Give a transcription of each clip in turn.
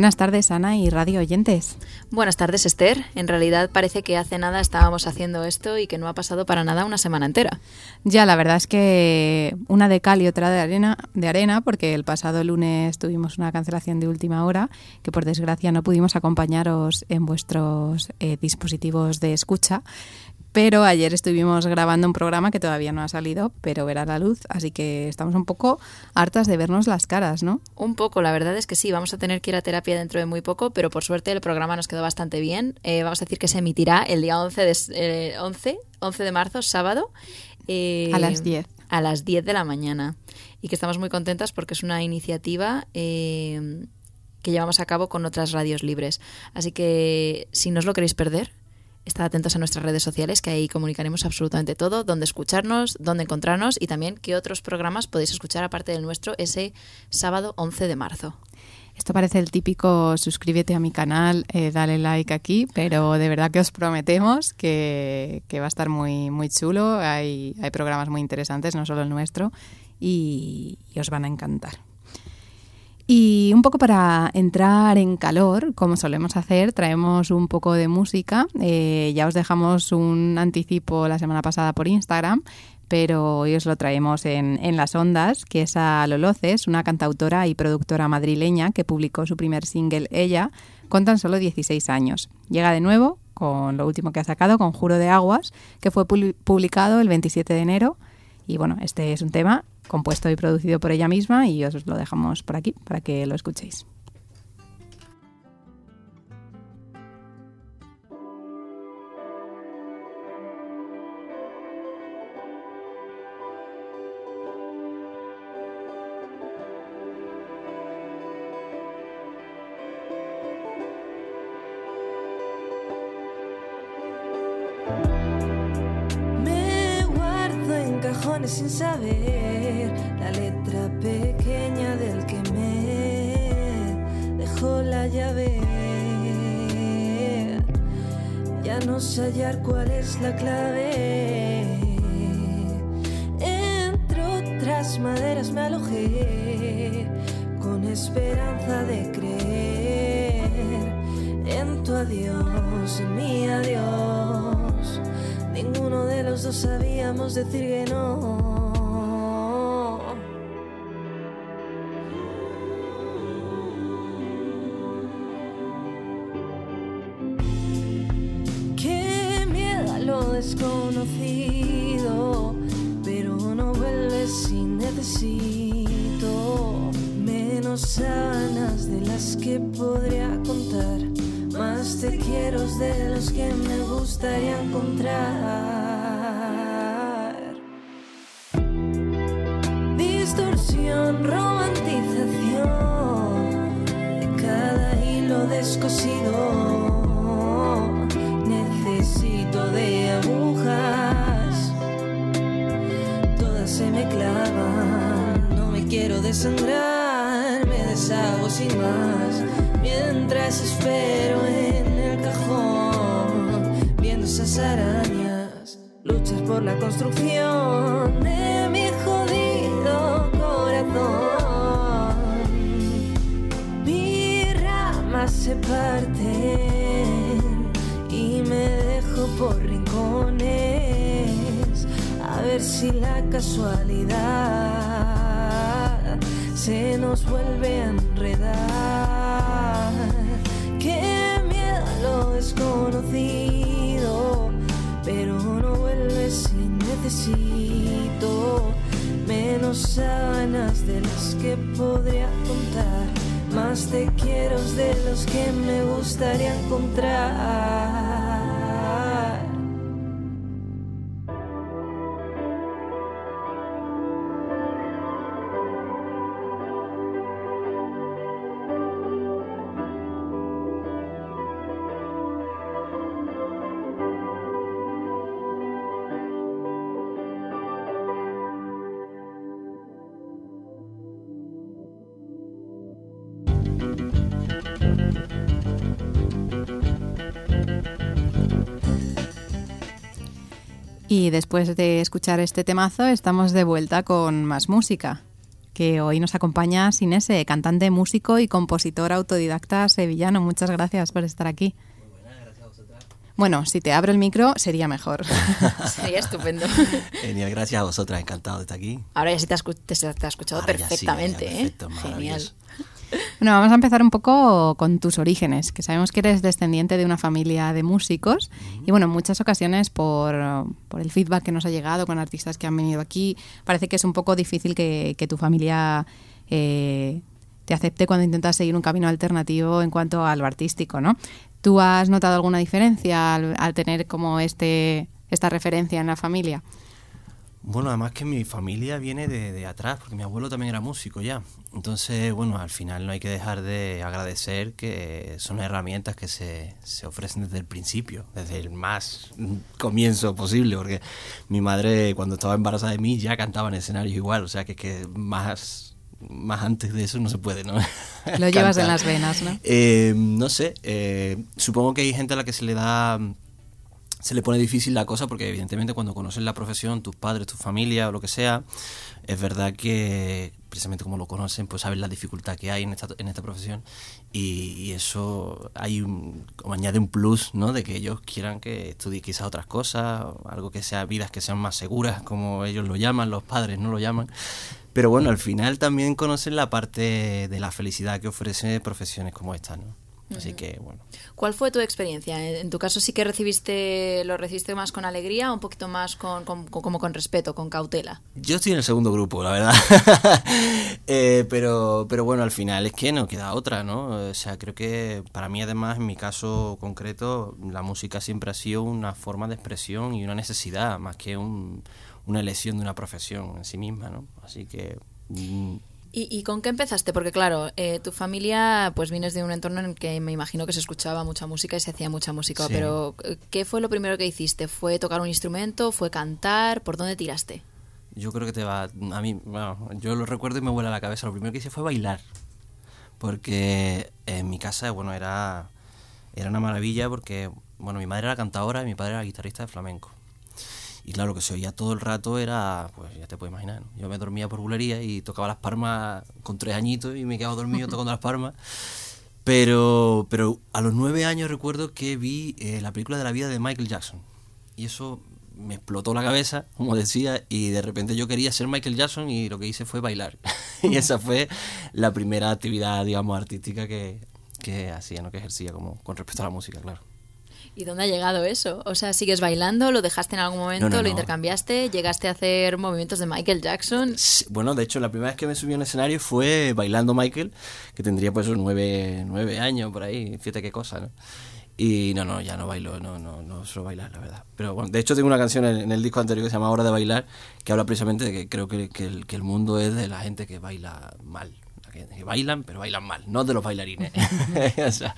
Buenas tardes, Ana y radio oyentes. Buenas tardes, Esther. En realidad parece que hace nada estábamos haciendo esto y que no ha pasado para nada una semana entera. Ya, la verdad es que una de cal y otra de arena, de arena, porque el pasado lunes tuvimos una cancelación de última hora, que por desgracia no pudimos acompañaros en vuestros eh, dispositivos de escucha. Pero ayer estuvimos grabando un programa que todavía no ha salido, pero verá la luz, así que estamos un poco hartas de vernos las caras, ¿no? Un poco, la verdad es que sí, vamos a tener que ir a terapia dentro de muy poco, pero por suerte el programa nos quedó bastante bien. Eh, vamos a decir que se emitirá el día 11 de, 11, eh, de marzo, sábado. Eh, a las 10. A las 10 de la mañana. Y que estamos muy contentas porque es una iniciativa que llevamos a cabo con otras radios libres. Así que si no os lo queréis perder, Estad atentos a nuestras redes sociales, que ahí comunicaremos absolutamente todo, dónde escucharnos, dónde encontrarnos y también qué otros programas podéis escuchar aparte del nuestro ese sábado 11 de marzo. Esto parece el típico suscríbete a mi canal, eh, dale like aquí, pero de verdad que os prometemos que, va a estar muy, muy chulo. Hay, hay programas muy interesantes, no solo el nuestro, y os van a encantar. Y un poco para entrar en calor, como solemos hacer, traemos un poco de música. Eh, ya os dejamos un anticipo la semana pasada por Instagram, pero hoy os lo traemos en, en las ondas, que es a Loloces, una cantautora y productora madrileña que publicó su primer single Ella con tan solo 16 años. Llega de nuevo con lo último que ha sacado, con Juro de Aguas, que fue publicado el 27 de enero. Y bueno, este es un tema compuesto y producido por ella misma y os lo dejamos por aquí para que lo escuchéis. En cajones sin saber Sé hallar cuál es la clave. Entre otras maderas me alojé con esperanza de creer en tu adiós, en mi adiós. Ninguno de los dos sabíamos decir que no. Pero no vuelves si necesito menos sábanas de las que podría contar, más te quiero de los que me gustaría encontrar. Nos vuelve a enredar. Qué miedo a lo desconocido, pero no vuelves si necesito menos sábanas de las que podría contar. Más te quiero de los que me gustaría encontrar. Y después de escuchar este temazo, estamos de vuelta con más música. Que hoy nos acompaña Sinese, cantante, músico y compositor autodidacta sevillano. Muchas gracias por estar aquí. Bueno, si te abro el micro sería mejor. sería estupendo. Genial, gracias a vosotras, encantado de estar aquí. Ahora ya sí te, has, te, escuchado perfectamente. ¿eh? Genial. Bueno, vamos a empezar un poco con tus orígenes, que sabemos que eres descendiente de una familia de músicos y bueno, en muchas ocasiones por, el feedback que nos ha llegado con artistas que han venido aquí, parece que es un poco difícil que, tu familia eh, te acepte cuando intentas seguir un camino alternativo en cuanto a lo artístico, ¿no? ¿Tú has notado alguna diferencia al, al tener como este esta referencia en la familia? Bueno, además que mi familia viene de, atrás, porque mi abuelo también era músico ya. Entonces, bueno, al final no hay que dejar de agradecer que son herramientas que se, se ofrecen desde el principio, desde el más comienzo posible, porque mi madre cuando estaba embarazada de mí ya cantaba en escenarios igual, o sea que, que más, más antes de eso no se puede, ¿no? Lo llevas en las venas, ¿no? Eh, no sé, eh, supongo que hay gente a la que se le da se le pone difícil la cosa porque evidentemente cuando conoces la profesión, tus padres, tu familia o lo que sea, es verdad que precisamente como lo conocen, pues saben la dificultad que hay en esta, en esta profesión y, eso hay un, como añade un plus, ¿no? De que ellos quieran que estudie quizás otras cosas, algo que sea vidas que sean más seguras, como ellos lo llaman, los padres no lo llaman. Pero bueno, al final también conocen la parte de la felicidad que ofrece profesiones como esta, ¿no? Así que, bueno. ¿Cuál fue tu experiencia? En tu caso sí que recibiste, lo recibiste más con alegría o un poquito más con, como con respeto, con cautela. Yo estoy en el segundo grupo, la verdad. Eh, pero, pero bueno, al final es que no queda otra, ¿no? O sea, creo que para mí además, en mi caso concreto, la música siempre ha sido una forma de expresión y una necesidad, más que un, una elección de una profesión en sí misma, ¿no? Así que... ¿Y, con qué empezaste? Porque claro, eh, tu familia, pues vienes de un entorno en el que me imagino que se escuchaba mucha música y se hacía mucha música, pero eh, ¿qué fue lo primero que hiciste? ¿Fue tocar un instrumento? ¿Fue cantar? ¿Por dónde tiraste? Yo creo que te va... A mí, bueno, yo lo recuerdo y me vuela la cabeza. Lo primero que hice fue bailar, porque en mi casa, bueno, era, era una maravilla porque, bueno, mi madre era cantadora y mi padre era guitarrista de flamenco. Y claro, lo que se oía todo el rato era, pues ya te puedes imaginar, yo me dormía por bulería y tocaba las palmas con tres añitos y me quedaba dormido tocando las palmas. Pero, pero a los nueve años recuerdo que vi eh, la película de la vida de Michael Jackson. Y eso me explotó la cabeza, como decía, y de repente yo quería ser Michael Jackson y lo que hice fue bailar. y esa fue la primera actividad, digamos, artística que, que hacía, ¿no? que ejercía como, con respecto a la música, claro. ¿Y dónde ha llegado eso? O sea, ¿sigues bailando? ¿Lo dejaste en algún momento? ¿Lo intercambiaste? ¿Llegaste a hacer movimientos de Michael Jackson? bueno, de hecho, la primera vez que me subí a un escenario fue bailando Michael, que tendría pues nueve, nueve años por ahí, fíjate qué cosa, ¿no? Y no, no, ya no bailo, no, no, no suelo bailar, la verdad. Pero bueno, de hecho tengo una canción en, el disco anterior que se llama Hora de Bailar, que habla precisamente de que creo que, que, el, que el mundo es de la gente que baila mal. Que, que bailan, pero bailan mal, no de los bailarines. o sea,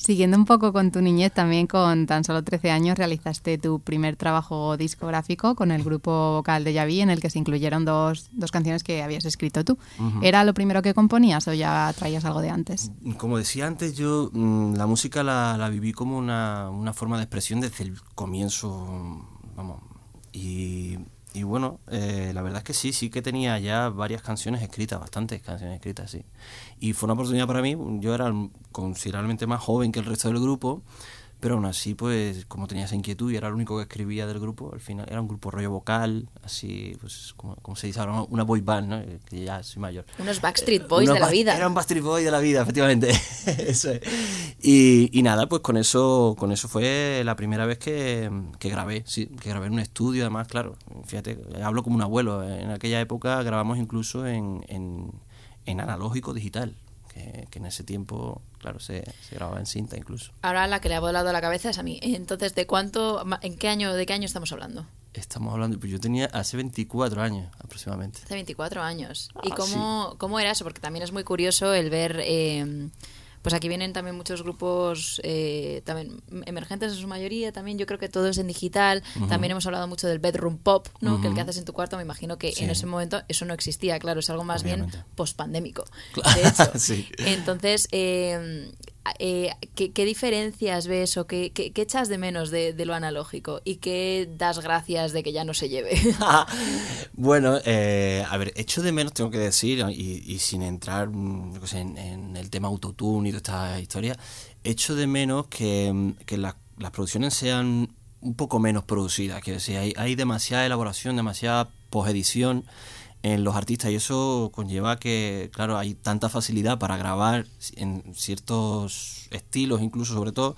Siguiendo un poco con tu niñez, también con tan solo 13 años realizaste tu primer trabajo discográfico con el grupo vocal de Yavi, en el que se incluyeron dos, dos canciones que habías escrito tú. ¿Era lo primero que componías o ya traías algo de antes? Como decía antes, yo mm, la música la, la viví como una, una, forma de expresión desde el comienzo, vamos, y y bueno, eh, la verdad es que sí, sí que tenía ya varias canciones escritas, bastantes canciones escritas, sí. Y fue una oportunidad para mí, yo era considerablemente más joven que el resto del grupo, pero aún así, pues, como tenía esa inquietud y era el único que escribía del grupo, al final era un grupo rollo vocal, así, pues, como, se dice ahora, una boy band, ¿no? Que ya soy mayor. Unos Backstreet Boys de la vida. Eran Backstreet Boys de la vida, efectivamente. eso es. Y, y, nada, pues con eso, con eso fue la primera vez que, que grabé, sí, que grabé en un estudio, además, claro, fíjate, hablo como un abuelo. En aquella época grabamos incluso en, en, en analógico digital que, en ese tiempo, claro, se, se, grababa en cinta incluso. Ahora la que le ha volado la cabeza es a mí. Entonces, ¿de cuánto, en qué año, de qué año estamos hablando? Estamos hablando, pues yo tenía hace 24 años aproximadamente. Hace 24 años. ¿Y ah, cómo, cómo era eso? Porque también es muy curioso el ver... Eh, pues aquí vienen también muchos grupos eh, también emergentes en su mayoría, también yo creo que todo es en digital, también hemos hablado mucho del bedroom pop, ¿no? que el que haces en tu cuarto, me imagino que en ese momento eso no existía, claro, es algo más bien post-pandémico, de hecho. Entonces, eh, eh, ¿qué, diferencias ves o qué, qué- echas de menos de, lo analógico? ¿Y qué das gracias de que ya no se lleve? bueno, eh, a ver, echo de menos, tengo que decir, y, sin entrar mm, qué sé, en, el tema autotune y toda esta historia, echo de menos que, mm, que las- producciones sean un poco menos producidas. Quiero decir, hay, hay demasiada elaboración, demasiada posedición en los artistas y eso conlleva que, claro, hay tanta facilidad para grabar en ciertos estilos, incluso sobre todo,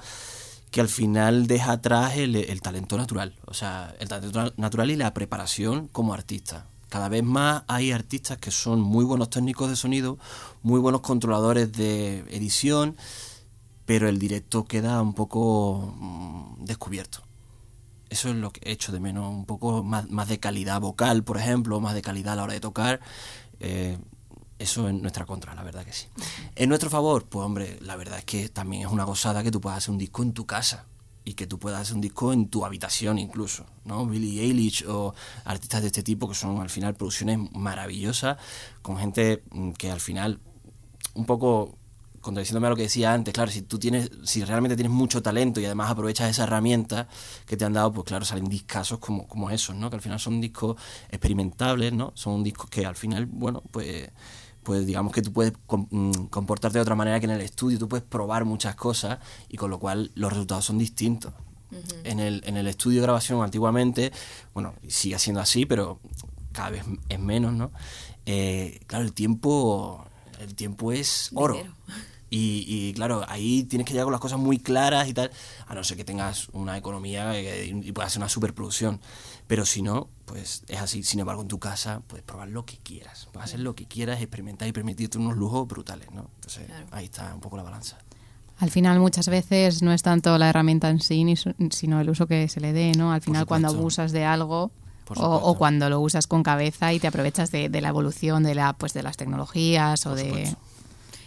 que al final deja atrás el, talento natural, o sea, el talento na- natural y la preparación como artista. Cada vez más hay artistas que son muy buenos técnicos de sonido, muy buenos controladores de edición, pero el directo queda un poco mm, descubierto. Eso es lo que he hecho de menos, un poco más, más de calidad vocal, por ejemplo, más de calidad a la hora de tocar. Eh, eso en nuestra contra, la verdad que sí. En nuestro favor, pues hombre, la verdad es que también es una gozada que tú puedas hacer un disco en tu casa y que tú puedas hacer un disco en tu habitación incluso, ¿no? Billie Eilish o artistas de este tipo que son al final producciones maravillosas con gente mm, que al final un poco contradiciéndome a lo que decía antes, claro, si tú tienes, si realmente tienes mucho talento y además aprovechas esa herramienta que te han dado, pues claro, salen discasos como, como esos, ¿no? Que al final son discos experimentables, ¿no? Son discos que al final, bueno, pues pues digamos que tú puedes mm, comportarte de otra manera que en el estudio, tú puedes probar muchas cosas y con lo cual los resultados son distintos. en, el, en el estudio de grabación antiguamente, bueno, sigue siendo así, pero cada vez es menos, ¿no? Eh, claro, el tiempo, el tiempo es oro. Dinero. Y, y, claro, ahí tienes que llegar con las cosas muy claras y tal, a no ser que tengas una economía eh, y puedas hacer una superproducción. Pero si no, pues es así. Sin embargo, en tu casa puedes probar lo que quieras, puedes hacer lo que quieras, experimentar y permitirte unos lujos brutales, ¿no? Entonces, Claro. ahí está un poco la balanza. Al final muchas veces no es tanto la herramienta en sí, ni su- sino el uso que se le dé, ¿no? Al final cuando abusas de algo o, o cuando lo usas con cabeza y te aprovechas de, de la evolución de la pues de las tecnologías o Por de supuesto.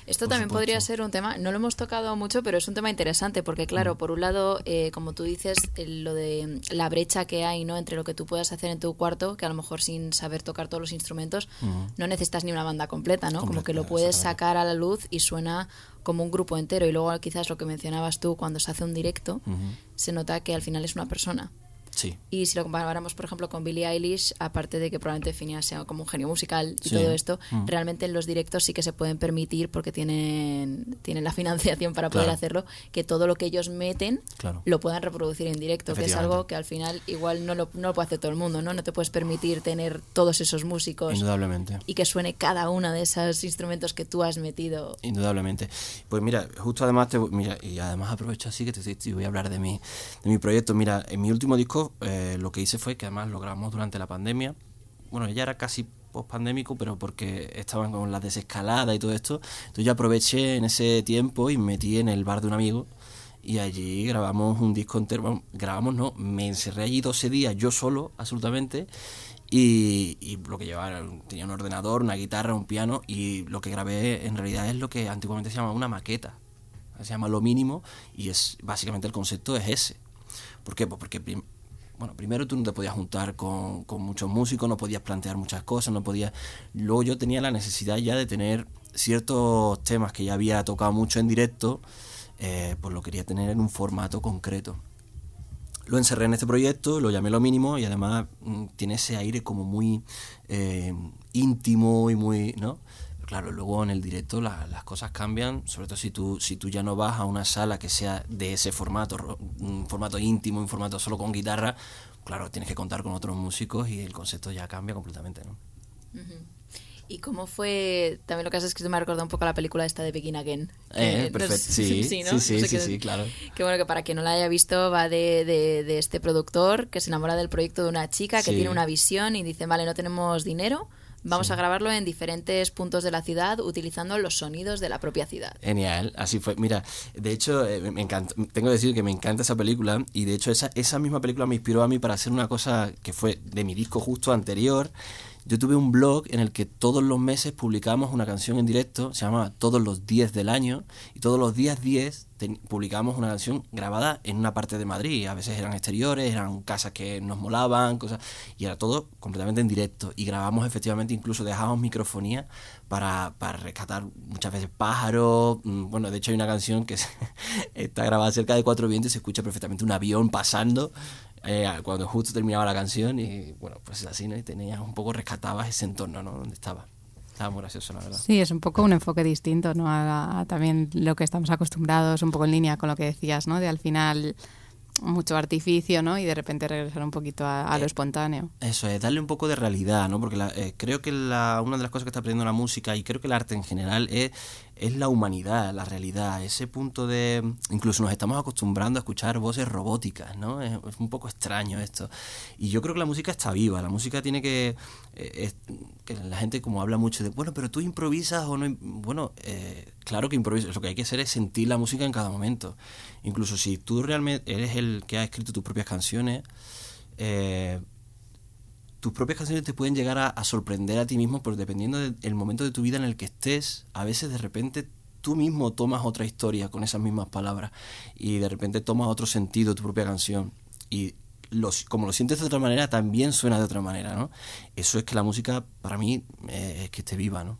Esto Por también supuesto. podría ser un tema, no lo hemos tocado mucho, pero es un tema interesante porque, claro, por un lado, eh, como tú dices, lo de la brecha que hay no entre lo que tú puedas hacer en tu cuarto, que a lo mejor sin saber tocar todos los instrumentos, no necesitas ni una banda completa, ¿no? como que lo puedes sacar a la luz y suena como un grupo entero. Y luego quizás lo que mencionabas tú, cuando se hace un directo, se nota que al final es una persona. Sí. Y si lo comparáramos, por ejemplo, con Billie Eilish, aparte de que probablemente Phineas sea como un genio musical y Sí. todo esto, Mm. realmente en los directos sí que se pueden permitir, porque tienen, tienen la financiación para poder Claro. hacerlo, que todo lo que ellos meten Claro. lo puedan reproducir en directo, que es algo que al final igual no lo, no lo puede hacer todo el mundo, ¿no? No te puedes permitir tener todos esos músicos Indudablemente. y que suene cada uno de esos instrumentos que tú has metido. Indudablemente. Pues mira, justo además te, mira, y además aprovecho así que te, te voy a hablar de mi, de mi proyecto. Mira, en mi último disco eh, lo que hice fue que además lo grabamos durante la pandemia. Bueno, ya era casi post-pandémico, pero porque estaban con la desescalada y todo esto. Entonces yo aproveché en ese tiempo y me metí en el bar de un amigo y allí grabamos un disco entero. Bueno, grabamos, no, me encerré allí 12 días yo solo, absolutamente. Y, y lo que llevaba tenía un ordenador, una guitarra, un piano y lo que grabé en realidad es lo que antiguamente se llamaba una maqueta. Se llama lo mínimo y es básicamente el concepto es ese. ¿Por qué? Pues porque bueno, primero tú no te podías juntar con, con muchos músicos, no podías plantear muchas cosas, no podías... Luego yo tenía la necesidad ya de tener ciertos temas que ya había tocado mucho en directo, pues lo quería tener en un formato concreto lo encerré en este proyecto, lo llamé lo mínimo y además mm, tiene ese aire como muy eh, íntimo y muy, ¿no? Claro, luego en el directo la- las cosas cambian, sobre todo si tú, si tú ya no vas a una sala que sea de ese formato, un formato íntimo, un formato solo con guitarra, claro, tienes que contar con otros músicos y el concepto ya cambia completamente, ¿no? ¿Y cómo fue? También lo que has escrito me ha recordado un poco a la película esta de Begin Again. Eh, no perfecto, sí, ¿no? sí, sí, sí, claro. Que bueno, que para quien no la haya visto, va de, de- de este productor que se enamora del proyecto de una chica que Sí. tiene una visión y dice, vale, no tenemos dinero, vamos a grabarlo en diferentes puntos de la ciudad utilizando los sonidos de la propia ciudad. Genial, así fue. Mira, de hecho, eh, me encanta, tengo que decir que me encanta esa película y de hecho esa, esa misma película me inspiró a mí para hacer una cosa que fue de mi disco justo anterior. Yo tuve un blog en el que todos los meses publicábamos una canción en directo, se llamaba Todos los 10 del año, y todos los días 10 publicábamos una canción grabada en una parte de Madrid. A veces eran exteriores, eran casas que nos molaban, cosas, y era todo completamente en directo. Y grabamos efectivamente, incluso dejábamos microfonía para, para rescatar muchas veces pájaros. Mm, bueno, de hecho hay una canción que está grabada cerca de cuatro vientos y se escucha perfectamente un avión pasando eh, cuando justo terminaba la canción y bueno, pues así, ¿no? Y tenías un poco, rescatabas ese entorno, ¿no? Donde estaba. Estaba muy gracioso, la verdad. Sí, es un poco un enfoque distinto, ¿no? A, también lo que estamos acostumbrados, un poco en línea con lo que decías, ¿no? De al final mucho artificio, ¿no? Y de repente regresar un poquito a, lo eh, espontáneo. Eso es, darle un poco de realidad, ¿no? Porque eh, creo que la, una de las cosas que está aprendiendo la música y creo que el arte en general es, es la humanidad, la realidad, ese punto de... Incluso nos estamos acostumbrando a escuchar voces robóticas, ¿no? Es, un poco extraño esto. Y yo creo que la música está viva, la música tiene que... Eh, la gente como habla mucho de, bueno, pero tú improvisas o no... Bueno, claro que improvisas, lo que hay que hacer es sentir la música en cada momento. Incluso si tú realmente eres el que ha escrito tus propias canciones, eh, tus propias canciones te pueden llegar a, sorprender a ti mismo, pero dependiendo del momento de tu vida en el que estés, a veces de repente tú mismo tomas otra historia con esas mismas palabras y de repente tomas otro sentido tu propia canción y los, como lo sientes de otra manera también suena de otra manera, ¿no? Eso es que la música para mí eh, es que esté viva, ¿no?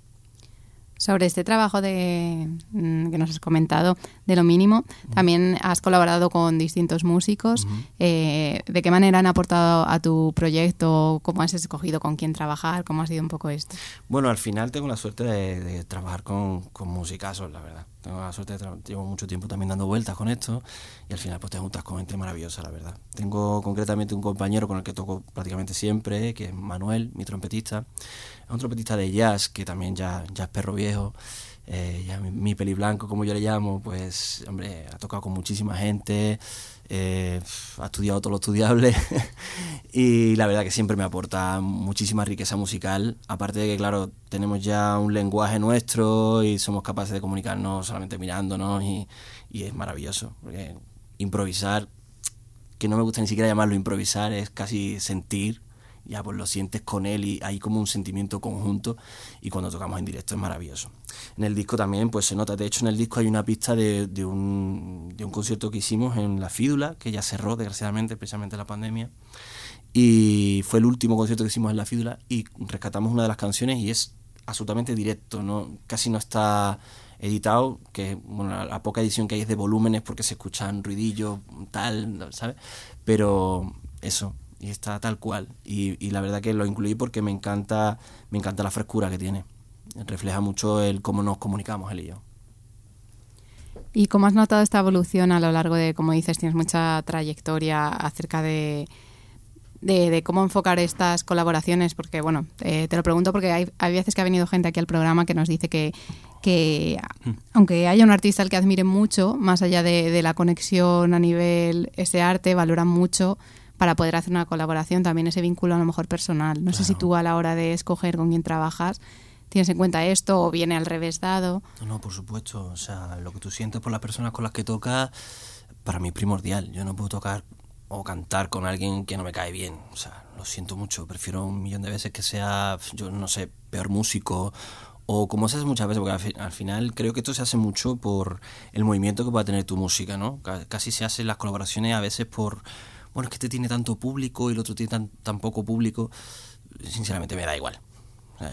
Sobre este trabajo de, mm, que nos has comentado, de lo mínimo, también has colaborado con distintos músicos. Eh, ¿De qué manera han aportado a tu proyecto? ¿Cómo has escogido con quién trabajar? ¿Cómo ha sido un poco esto? Bueno, al final tengo la suerte de, trabajar con, con musicazos, la verdad. Tengo la suerte de llevo mucho tiempo también dando vueltas con esto y al final pues te juntas con gente maravillosa, la verdad. Tengo concretamente un compañero con el que toco prácticamente siempre, que es Manuel, mi trompetista. Es un trompetista de jazz que también ya, ya es perro viejo. Eh, ya mi, mi, peli blanco, como yo le llamo, pues, hombre, ha tocado con muchísima gente, eh, ha estudiado todo lo estudiable. Y la verdad que siempre me aporta muchísima riqueza musical, aparte de que, claro, tenemos ya un lenguaje nuestro y somos capaces de comunicarnos solamente mirándonos y, y es maravilloso, porque improvisar, que no me gusta ni siquiera llamarlo improvisar, es casi sentir. Ya pues lo sientes con él y hay como un sentimiento conjunto y cuando tocamos en directo es maravilloso. En el disco también pues se nota, de hecho en el disco hay una pista de, de, un, de un concierto que hicimos en La Fídula, que ya cerró desgraciadamente precisamente la pandemia y fue el último concierto que hicimos en La Fídula y rescatamos una de las canciones y es absolutamente directo, no casi no está editado, que bueno, la, poca edición que hay es de volúmenes porque se escuchan ruidillos, tal, ¿sabes? Pero eso, y está tal cual. Y, y, la verdad que lo incluí porque me encanta, me encanta la frescura que tiene. Refleja mucho el cómo nos comunicamos él y yo. ¿Y cómo has notado esta evolución a lo largo de, como dices, tienes mucha trayectoria acerca de, de, cómo enfocar estas colaboraciones? Porque, bueno, eh, te lo pregunto porque hay, hay veces que ha venido gente aquí al programa que nos dice que, que mm. aunque haya un artista al que admire mucho, más allá de, de la conexión a nivel ese arte, valoran mucho para poder hacer una colaboración, también ese vínculo a lo mejor personal. No sé si tú a la hora de escoger con quién trabajas tienes en cuenta esto o viene al revés dado. No, por supuesto. O sea, lo que tú sientes por las personas con las que tocas, para mí es primordial. Yo no puedo tocar o cantar con alguien que no me cae bien. O sea, lo siento mucho. Prefiero un millón de veces que sea, yo no sé, peor músico o como se hace muchas veces, porque al, final creo que esto se hace mucho por el movimiento que pueda tener tu música, ¿no? Casi se hacen las colaboraciones a veces por bueno, es que este tiene tanto público y el otro tiene tan, poco público, sinceramente me da igual.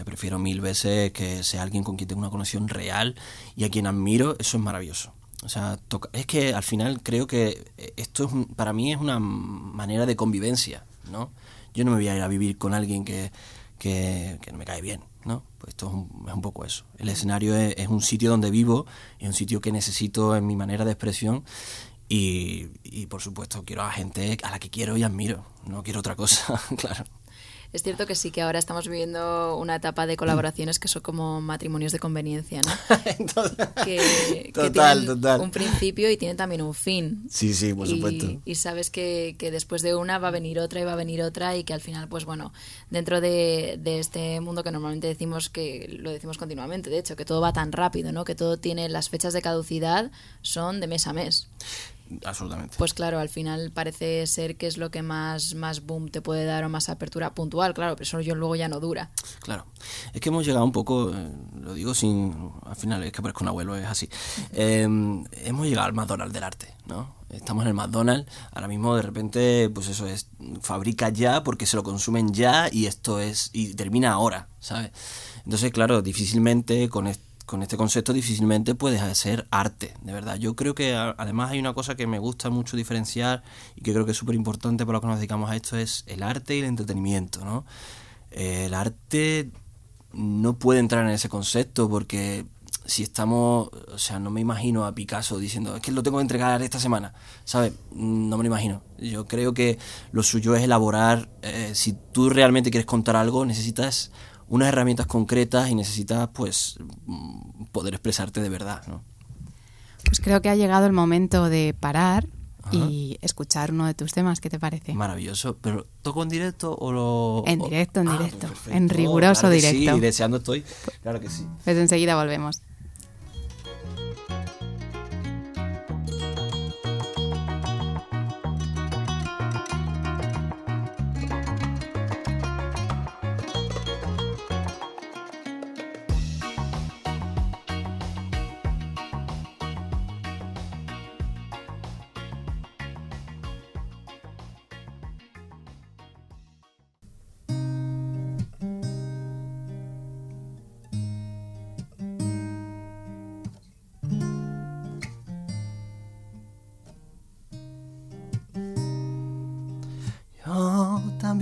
Prefiero mil veces que sea alguien con quien tengo una conexión real y a quien admiro, eso es maravilloso. O sea, es que al final creo que esto es, para mí es una manera de convivencia, ¿no? Yo no me voy a ir a vivir con alguien que, que, no me cae bien, ¿no? Pues esto es un, poco eso. El escenario es, un sitio donde vivo, es un sitio que necesito en mi manera de expresión y, y por supuesto quiero a gente a la que quiero y admiro, no quiero otra cosa, claro. Es cierto que sí que ahora estamos viviendo una etapa de colaboraciones que son como matrimonios de conveniencia, ¿no? que, total, total. Un principio y tienen también un fin. Sí, sí, por supuesto. Y sabes que, que, después de una va a venir otra y va a venir otra y que al final, pues bueno, dentro de, de, este mundo que normalmente decimos que lo decimos continuamente, de hecho, que todo va tan rápido, ¿no? Que todo tiene las fechas de caducidad son de mes a mes. Absolutamente. Pues claro, al final parece ser que es lo que más, más boom te puede dar o más apertura puntual, claro, pero eso yo luego ya no dura. Claro. Es que hemos llegado un poco, eh, lo digo sin. Al final es que parezco un abuelo, es así. Eh, hemos llegado al McDonald's del arte, ¿no? Estamos en el McDonald's, ahora mismo de repente, pues eso es, fabrica ya porque se lo consumen ya y esto es, y termina ahora, ¿sabes? Entonces, claro, difícilmente con, est- con este concepto difícilmente puedes hacer arte, de verdad. Yo creo que además hay una cosa que me gusta mucho diferenciar y que creo que es súper importante para los que nos dedicamos a esto, es el arte y el entretenimiento, ¿no? Eh, el arte no puede entrar en ese concepto porque si estamos, o sea, no me imagino a Picasso diciendo, es que lo tengo que entregar esta semana, ¿sabes? No me lo imagino. Yo creo que lo suyo es elaborar, eh, si tú realmente quieres contar algo, necesitas unas herramientas concretas y necesitas, pues, mm, poder expresarte de verdad, ¿no? Pues creo que ha llegado el momento de parar y escuchar uno de tus temas. ¿Qué te parece? Maravilloso, pero ¿toco en directo o lo...? En directo, en Ah, directo, en riguroso Claro directo. Sí, deseando estoy, claro que sí. Pues enseguida volvemos.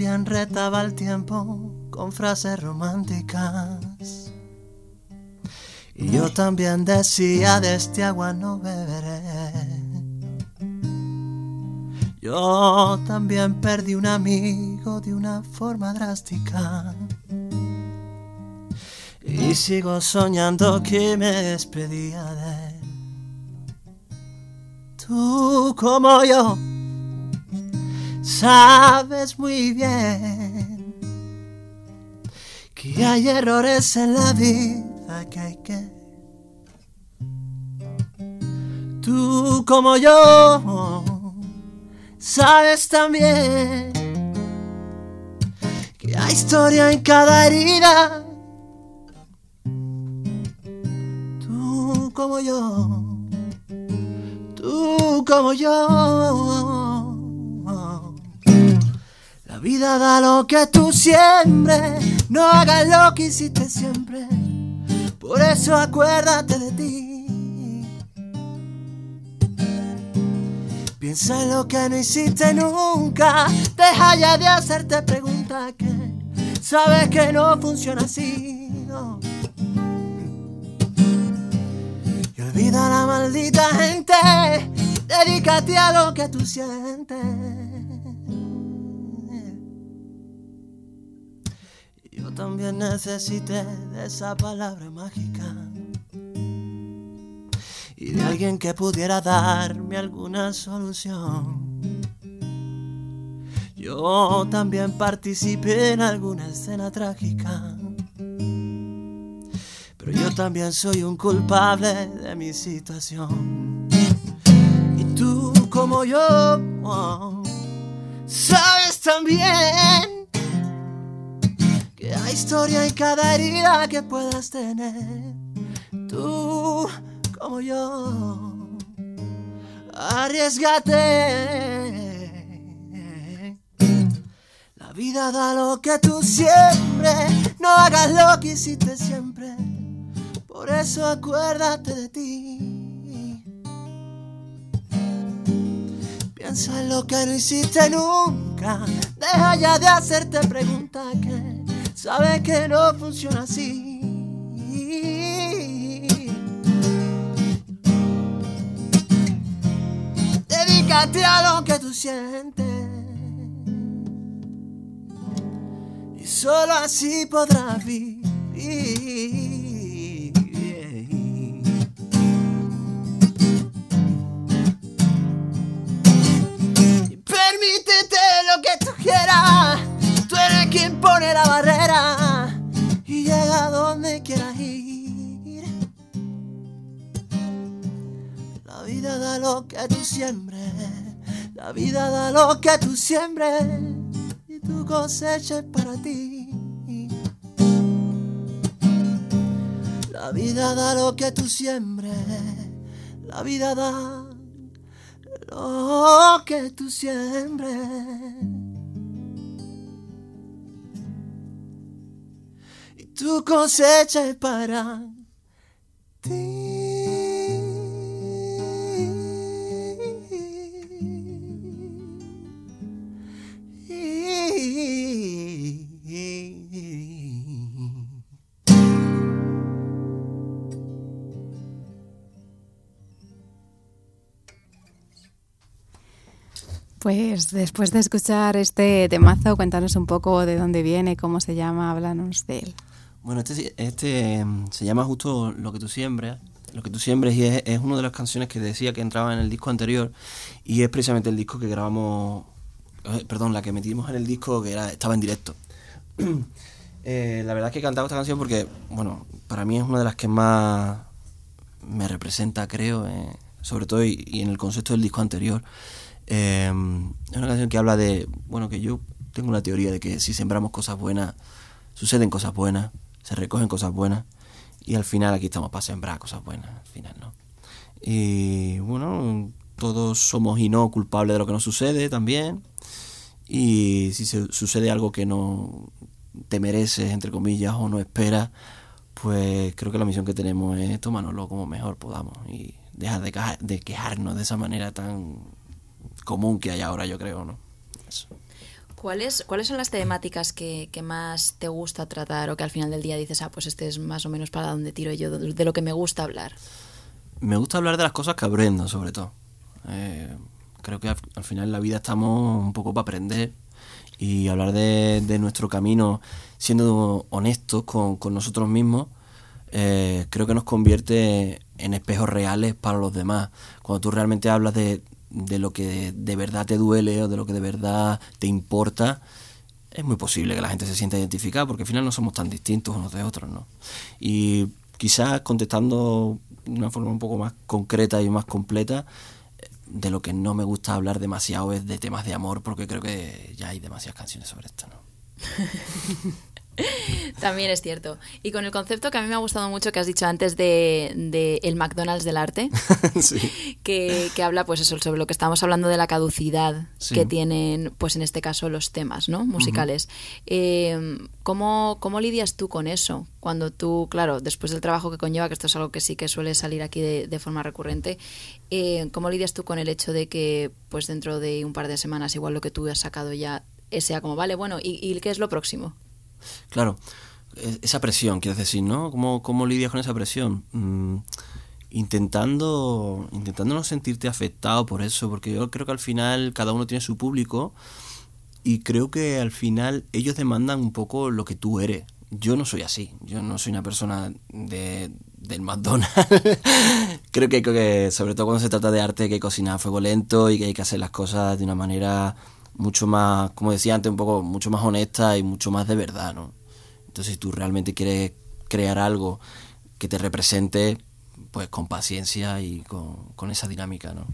También retaba el tiempo con frases románticas. Y yo también decía de este agua no beberé. Yo también perdí un amigo de una forma drástica. Y sigo soñando que me despedía de él. Tú como yo sabes muy bien que hay errores en la vida que hay que... Tú como yo sabes también que hay historia en cada herida. Tú como yo, tú como yo. Vida da lo que tú siempre, no hagas lo que hiciste siempre. Por eso acuérdate de ti. Piensa en lo que no hiciste nunca. Deja ya de hacerte preguntas que sabes que no funciona así. Y olvida a la maldita gente. Dedícate a lo que tú sientes. También necesité de esa palabra mágica y de alguien que pudiera darme alguna solución. Yo también participé en alguna escena trágica, pero yo también soy un culpable de mi situación. Y tú como yo, oh, sabes también hay historia en cada herida que puedas tener. Tú como yo, arriesgate. La vida da lo que tú siempre, no hagas lo que hiciste siempre. Por eso acuérdate de ti. Piensa en lo que no hiciste nunca. Deja ya de hacerte preguntas que sabes que no funciona así. Dedícate a lo que tú sientes. Y solo así podrás vivir. Permítete lo que tú quieras. Quien pone la barrera y llega donde quieras ir. La vida da lo que tú siempre La vida da lo que tú siembres y tu cosecha es para ti. La vida da lo que tú siembres, la vida da lo que tú siembres. Cosecha para Pues después de escuchar este temazo, cuéntanos un poco de dónde viene, cómo se llama, háblanos de él. Bueno, este, este mm, se llama justo Lo que tú siembres. Lo que tú siembres y es, es una de las canciones que decía que entraba en el disco anterior y es precisamente el disco que grabamos, eh, perdón, la que metimos en el disco que era, estaba en directo. Eh, la verdad es que he cantado esta canción porque, bueno, para mí es una de las que más me representa, creo, eh, sobre todo y, y, en el concepto del disco anterior. es una canción que habla de, bueno, que yo tengo una teoría de que si sembramos cosas buenas, suceden cosas buenas se recogen cosas buenas y al final aquí estamos para sembrar cosas buenas, al final, ¿no? Y bueno, todos somos y no culpables de lo que nos sucede también. Y si se, sucede algo que no te mereces, entre comillas, o no esperas, pues creo que la misión que tenemos es tomárnoslo como mejor podamos y dejar de, de quejarnos de esa manera tan común que hay ahora, yo creo, ¿no? Eso. ¿Cuáles, ¿Cuáles son las temáticas que, que, más te gusta tratar o que al final del día dices, ah, pues este es más o menos para donde tiro yo, de, lo que me gusta hablar? Me gusta hablar de las cosas que aprendo, sobre todo. Eh, creo que al, al, final en la vida estamos un poco para aprender y hablar de, de nuestro camino siendo honestos con, con nosotros mismos, eh, creo que nos convierte en espejos reales para los demás. Cuando tú realmente hablas de, de lo que de verdad te duele o de lo que de verdad te importa, es muy posible que la gente se sienta identificada porque al final no somos tan distintos unos de otros, ¿no? Y quizás contestando de una forma un poco más concreta y más completa, de lo que no me gusta hablar demasiado es de temas de amor porque creo que ya hay demasiadas canciones sobre esto, ¿no? También es cierto. Y con el concepto que a mí me ha gustado mucho que has dicho antes de, de el McDonald's del arte, sí. que, que, habla pues eso, sobre lo que estamos hablando de la caducidad sí. que tienen, pues en este caso, los temas ¿no? musicales. Uh -huh. eh, ¿cómo, ¿Cómo lidias tú con eso? Cuando tú, claro, después del trabajo que conlleva, que esto es algo que sí que suele salir aquí de, de forma recurrente, eh, ¿cómo lidias tú con el hecho de que pues dentro de un par de semanas igual lo que tú has sacado ya sea como, vale, bueno, ¿y, y qué es lo próximo? Claro, esa presión, quieres decir, ¿no? ¿Cómo, cómo lidias con esa presión? Mm, intentando, intentando no sentirte afectado por eso, porque yo creo que al final cada uno tiene su público y creo que al final ellos demandan un poco lo que tú eres. Yo no soy así, yo no soy una persona de, del McDonald's. creo que, que, sobre todo cuando se trata de arte, hay que cocinar a fuego lento y que hay que hacer las cosas de una manera mucho más, como decía antes, un poco mucho más honesta y mucho más de verdad, ¿no? Entonces, si tú realmente quieres crear algo que te represente, pues con paciencia y con, con esa dinámica, ¿no?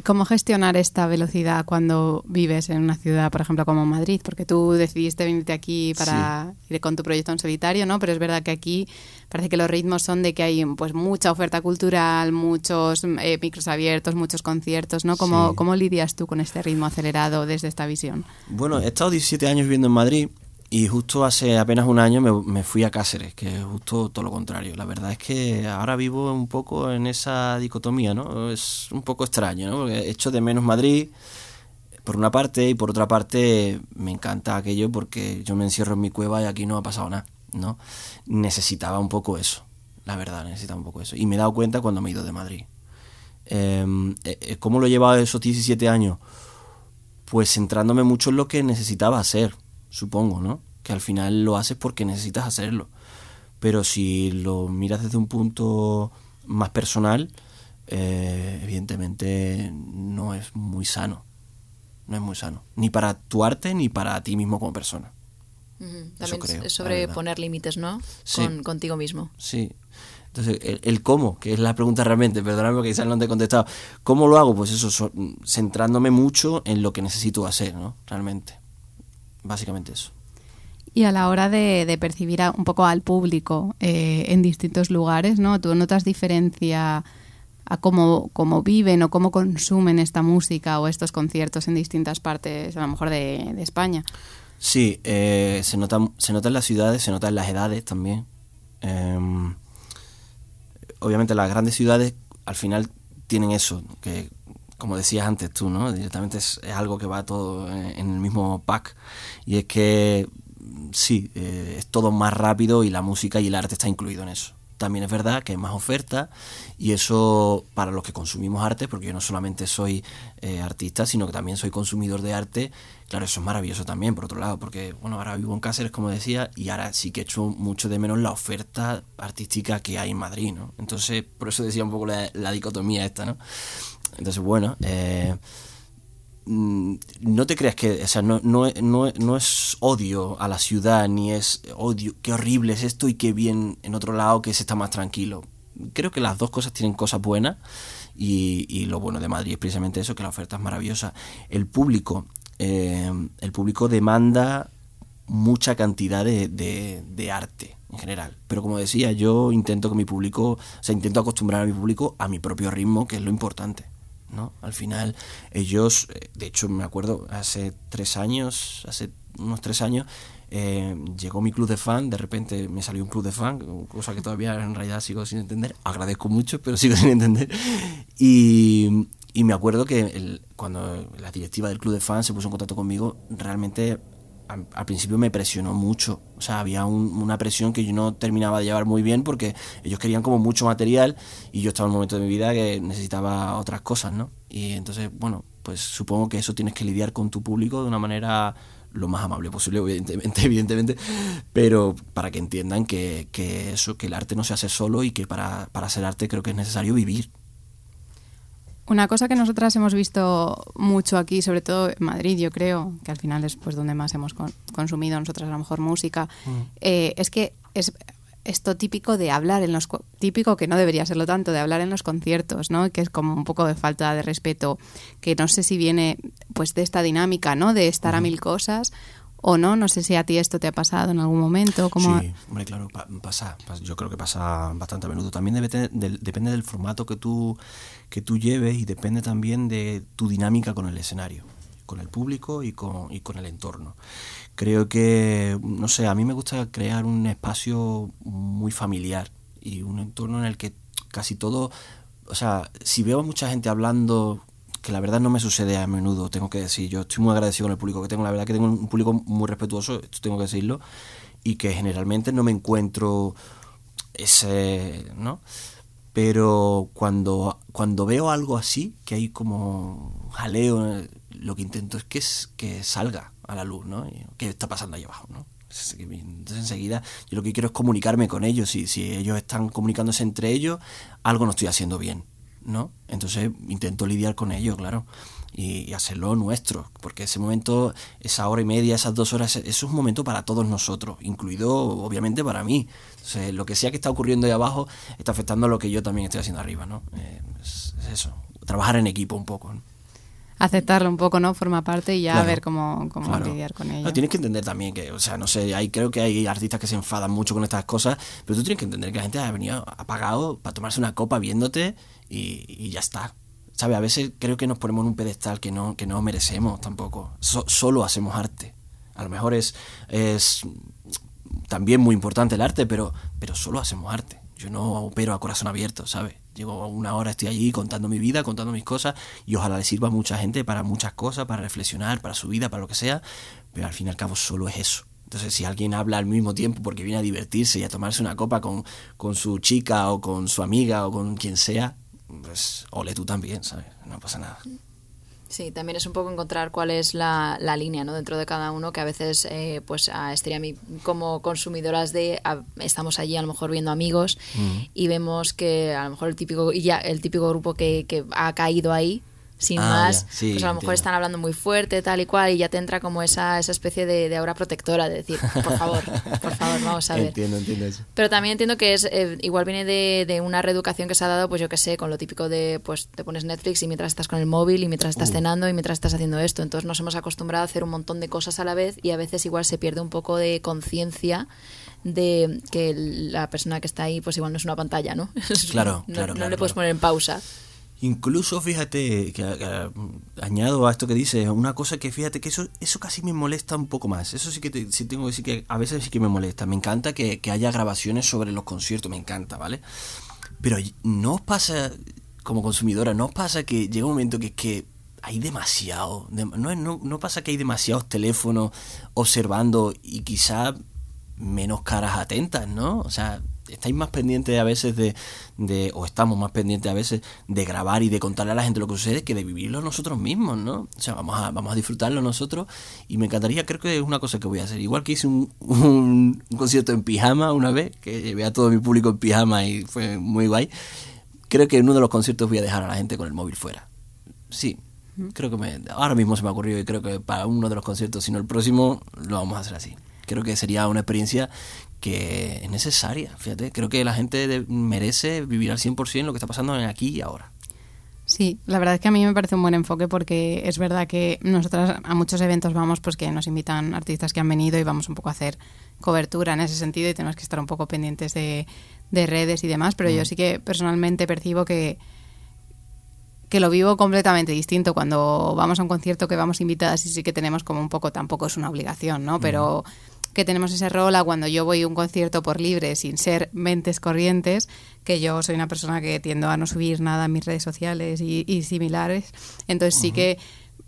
¿Y cómo gestionar esta velocidad cuando vives en una ciudad, por ejemplo, como Madrid? Porque tú decidiste venirte aquí para sí. ir con tu proyecto en solitario, ¿no? Pero es verdad que aquí parece que los ritmos son de que hay pues mucha oferta cultural, muchos eh, micros abiertos, muchos conciertos, ¿no? ¿Cómo, sí. ¿Cómo lidias tú con este ritmo acelerado desde esta visión? Bueno, he estado 17 años viviendo en Madrid y justo hace apenas un año me, fui a Cáceres, que es justo todo lo contrario. La verdad es que ahora vivo un poco en esa dicotomía, ¿no? Es un poco extraño, ¿no? Porque echo de menos Madrid, por una parte, y por otra parte me encanta aquello porque yo me encierro en mi cueva y aquí no ha pasado nada, ¿no? Necesitaba un poco eso, la verdad, necesitaba un poco eso. Y me he dado cuenta cuando me he ido de Madrid. Eh, ¿Cómo lo he llevado esos 17 años? Pues centrándome mucho en lo que necesitaba hacer supongo, ¿no? Que al final lo haces porque necesitas hacerlo. Pero si lo miras desde un punto más personal, eh, evidentemente no es muy sano. No es muy sano. Ni para tu arte ni para ti mismo como persona. También creo, es sobre poner límites, ¿no? Sí. Con, contigo mismo. Sí. Entonces, el, el cómo, que es la pregunta realmente, perdóname porque quizás no te he contestado. ¿Cómo lo hago? Pues eso, so- centrándome mucho en lo que necesito hacer, ¿no? Realmente. Básicamente eso. Y a la hora de, de percibir a- un poco al público eh, en distintos lugares, ¿no? ¿Tú notas diferencia a cómo, cómo viven o cómo consumen esta música o estos conciertos en distintas partes, a lo mejor de, de España? Sí, eh, se, nota, se nota en las ciudades, se nota en las edades también. Em, obviamente las grandes ciudades al final tienen eso, que como decías antes tú, ¿no? Directamente es, algo que va todo en, en el mismo pack. Y es que sí, eh, es todo más rápido y la música y el arte está incluido en eso. También es verdad que hay más oferta y eso para los que consumimos arte, porque yo no solamente soy eh, artista, sino que también soy consumidor de arte, claro, eso es maravilloso también, por otro lado, porque bueno, ahora vivo en Cáceres, como decía, y ahora sí que echo mucho de menos la oferta artística que hay en Madrid, ¿no? Entonces, por eso decía un poco la, la dicotomía esta, ¿no? Entonces, bueno, eh, mm, no te creas que, o sea, no, no, no, no es odio a la ciudad, ni es odio, qué horrible es esto y qué bien en otro lado que se está más tranquilo. Creo que las dos cosas tienen cosas buenas y, y lo bueno de Madrid es precisamente eso, que la oferta es maravillosa. El público, eh, el público demanda mucha cantidad de, de- de arte en general. Pero como decía, yo intento que mi público, o sea, intento acostumbrar a mi público a mi propio ritmo, que es lo importante. ¿No? Al final, ellos, eh, de hecho, me acuerdo, hace tres años, hace unos tres años, eh, llegó mi club de fan, de repente me salió un club de fan, cosa que todavía en realidad sigo sin entender, agradezco mucho, pero sigo sin entender. Y, y me acuerdo que cuando la directiva del club de fans se puso en contacto conmigo, realmente al, principio me presionó mucho. O sea, había un- una presión que yo no terminaba de llevar muy bien porque ellos querían como mucho material y yo estaba en un momento de mi vida que necesitaba otras cosas, ¿no? Y entonces, bueno, pues supongo que eso tienes que lidiar con tu público de una manera lo más amable posible, evidentemente, evidentemente, pero para que entiendan que, que eso, que el arte no se hace solo y que para, para hacer arte creo que es necesario vivir. Una cosa que nosotras hemos visto mucho aquí, sobre todo en Madrid, yo creo, que al final es pues donde más hemos con- consumido nosotras a lo mejor música, eh, es que es esto típico de hablar en los co- típico que no debería serlo tanto de hablar en los conciertos, ¿no? Que es como un poco de falta de respeto, que no sé si viene pues de esta dinámica, ¿no? De estar a mil cosas o no, no sé si a ti esto te ha pasado en algún momento, Sí, hombre, claro, pa- pasa, pas- Yo creo que pasa bastante a menudo. También debe tener- depende del formato que tú, que tú lleves y depende también de tu dinámica con el escenario, con el público y con, y con el entorno. Creo que, no sé, a mí me gusta crear un espacio muy familiar y un entorno en el que casi todo, o sea, si veo a mucha gente hablando que la verdad no me sucede a menudo, tengo que decir. Yo estoy muy agradecido con el público que tengo, la verdad que tengo un público muy respetuoso, esto tengo que decirlo, y que generalmente no me encuentro ese, ¿no? Pero cuando, cuando veo algo así, que hay como jaleo, lo que intento es que, que salga a la luz, ¿no? ¿Qué está pasando ahí abajo, no? Entonces enseguida yo lo que quiero es comunicarme con ellos y si ellos están comunicándose entre ellos, algo no estoy haciendo bien, ¿no? Entonces intento lidiar con ello, claro, y, hacerlo nuestro, porque ese momento, esa hora y media, esas dos horas, eso es un momento para todos nosotros, incluido obviamente para mí. Entonces, lo que sea que está ocurriendo ahí abajo está afectando a lo que yo también estoy haciendo arriba, ¿no? Eh, es, es eso, trabajar en equipo un poco, ¿no? Aceptarlo un poco, ¿no? Forma parte y ya Claro, ver cómo, cómo claro. lidiar con ello. No, tienes que entender también que, o sea, no sé, hay, creo que hay artistas que se enfadan mucho con estas cosas, pero tú tienes que entender que la gente ha venido apagado para tomarse una copa viéndote y, y ya está. ¿Sabes? A veces creo que nos ponemos en un pedestal que no, que no merecemos tampoco. So- solo hacemos arte. A lo mejor es, es también muy importante el arte, pero, pero solo hacemos arte. Yo no opero a corazón abierto, ¿sabes? Llego una hora, estoy allí contando mi vida, contando mis cosas, y ojalá le sirva a mucha gente para muchas cosas, para reflexionar, para su vida, para lo que sea, pero al fin y al cabo solo es eso. Entonces, si alguien habla al mismo tiempo porque viene a divertirse y a tomarse una copa con, con su chica o con su amiga o con quien sea, pues ole tú también, ¿sabes? No pasa nada. Sí, también es un poco encontrar cuál es la, la línea ¿no? dentro de cada uno, que a veces, eh, pues a Esther y a mí, como consumidoras de, a- estamos allí a lo mejor viendo amigos y vemos que a lo mejor el típico, ya el típico grupo que, que ha caído ahí, sin Ah, más, ya. Sí, pues a lo mejor entiendo. están hablando muy fuerte, tal y cual, y ya te entra como esa, esa especie de, de aura protectora de decir, por favor, por favor, vamos a ver. Entiendo, entiendo eso. Pero también entiendo que es eh, igual viene de, de una reeducación que se ha dado, pues yo que sé, con lo típico de, pues te pones Netflix y mientras estás con el móvil y mientras estás Uh. cenando y mientras estás haciendo esto. Entonces nos hemos acostumbrado a hacer un montón de cosas a la vez y a veces igual se pierde un poco de conciencia de que la persona que está ahí, pues igual no es una pantalla, ¿no? Claro, no, claro, no claro, le puedes claro. poner en pausa. Incluso, fíjate, que, mm, añado a esto que dices, una cosa que fíjate que eso eso casi me molesta un poco más. Eso sí que te- sí tengo que decir que a veces sí que me molesta. Me encanta que, que haya grabaciones sobre los conciertos, me encanta, ¿vale? Pero no os pasa, como consumidora, no os pasa que llega un momento que es que hay demasiado. de- no, no, no pasa que hay demasiados teléfonos observando y quizá menos caras atentas, ¿no? O sea, estáis más pendientes a veces de, de, o estamos más pendientes a veces de grabar y de contarle a la gente lo que sucede que de vivirlo nosotros mismos, ¿no? O sea, vamos a, vamos a disfrutarlo nosotros y me encantaría, creo que es una cosa que voy a hacer. Igual que hice un, un, un concierto en pijama una vez, que llevé a todo mi público en pijama y fue muy guay, creo que en uno de los conciertos voy a dejar a la gente con el móvil fuera. Sí, creo que me, ahora mismo se me ha ocurrido y creo que para uno de los conciertos, si no el próximo, lo vamos a hacer así. Creo que sería una experiencia que es necesaria, fíjate. Creo que la gente merece vivir al 100% lo que está pasando en aquí y ahora. Sí, la verdad es que a mí me parece un buen enfoque porque es verdad que nosotras a muchos eventos vamos pues que nos invitan artistas que han venido y vamos un poco a hacer cobertura en ese sentido y tenemos que estar un poco pendientes de, de redes y demás, pero yo sí que personalmente percibo que que lo vivo completamente distinto cuando vamos a un concierto que vamos invitadas y sí que tenemos como un poco, tampoco es una obligación, ¿no? Pero que tenemos ese rol a cuando yo voy a un concierto por libre sin ser mentes corrientes, que yo soy una persona que tiendo a no subir nada en mis redes sociales y, y similares. Entonces sí que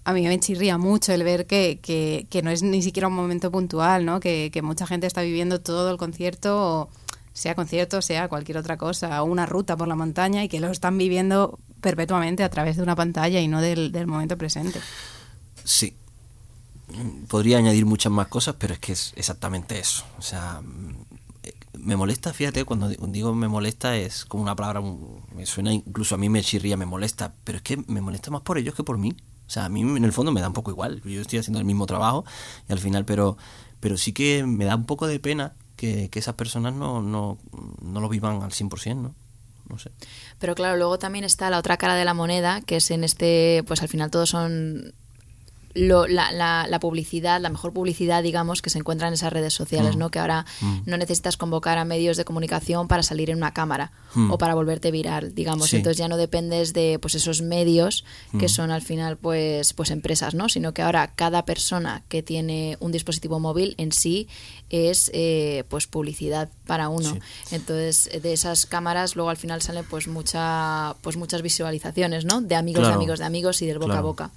a mí me chirría mucho el ver que, que, que no es ni siquiera un momento puntual, ¿no? Que, que mucha gente está viviendo todo el concierto, sea concierto, sea cualquier otra cosa, o una ruta por la montaña y que lo están viviendo perpetuamente a través de una pantalla y no del, del momento presente. Sí. Mm, Podría añadir muchas más cosas, pero es que es exactamente eso. O sea, mm, me molesta, fíjate, cuando di- digo me molesta es como una palabra, un- me suena, incluso a mí me chirría, me molesta, pero es que me molesta más por ellos que por mí. O sea, a mí en el fondo me da un poco igual. Yo estoy haciendo el mismo trabajo y al final, pero, pero sí que me da un poco de pena que, que esas personas no, no, no lo vivan al 100%, ¿no? No sé. Pero claro, luego también está la otra cara de la moneda, que es en este, pues al final todos son lo- la, la- la publicidad, la mejor publicidad, digamos, que se encuentra en esas redes sociales, Mm. ¿no? Que ahora Mm. no necesitas convocar a medios de comunicación para salir en una cámara Mm. o para volverte viral, digamos. Sí. Entonces ya no dependes de pues esos medios que son al final pues pues empresas, ¿no? Sino que ahora cada persona que tiene un dispositivo móvil en sí es eh, pues publicidad para uno. Sí. Entonces, de esas cámaras luego al final salen pues mucha pues muchas visualizaciones, ¿no? De amigos de amigos de amigos y del boca a boca.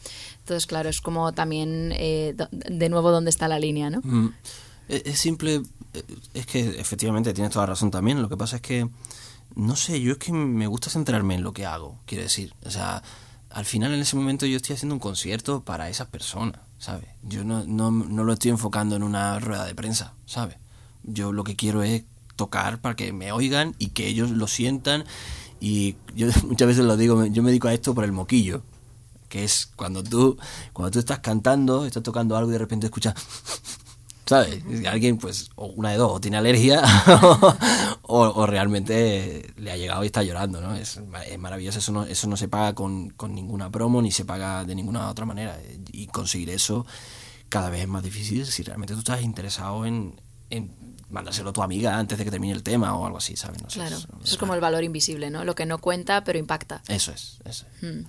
Entonces, claro, es como también eh, de nuevo dónde está la línea, ¿no? Mm. Es, es simple, eh, es que efectivamente tienes toda la razón también. Lo que pasa es que, no sé, yo es que me gusta centrarme en lo que hago, quiero decir. O sea, al final en ese momento yo estoy haciendo un concierto para esas personas, ¿sabes? Yo no, no, no lo estoy enfocando en una rueda de prensa, ¿sabes? Yo lo que quiero es tocar para que me oigan y que ellos lo sientan. Y yo muchas veces lo digo, yo me dedico a esto por el moquillo que es cuando tú cuando tú estás cantando, estás tocando algo y de repente escuchas ¿sabes? Alguien pues o una de dos, o tiene alergia o, realmente le ha llegado y está llorando, ¿no? Es, es maravilloso, eso no, eso no se paga con, con ninguna promo ni se paga de ninguna otra manera y conseguir eso cada vez es más difícil si realmente tú estás interesado en mandárselo a tu amiga antes de que termine el tema o algo así, ¿sabes? No sé, Claro, eso- eso es como el valor invisible, ¿no? Lo que no cuenta, pero impacta. Eso es, eso es. Mm.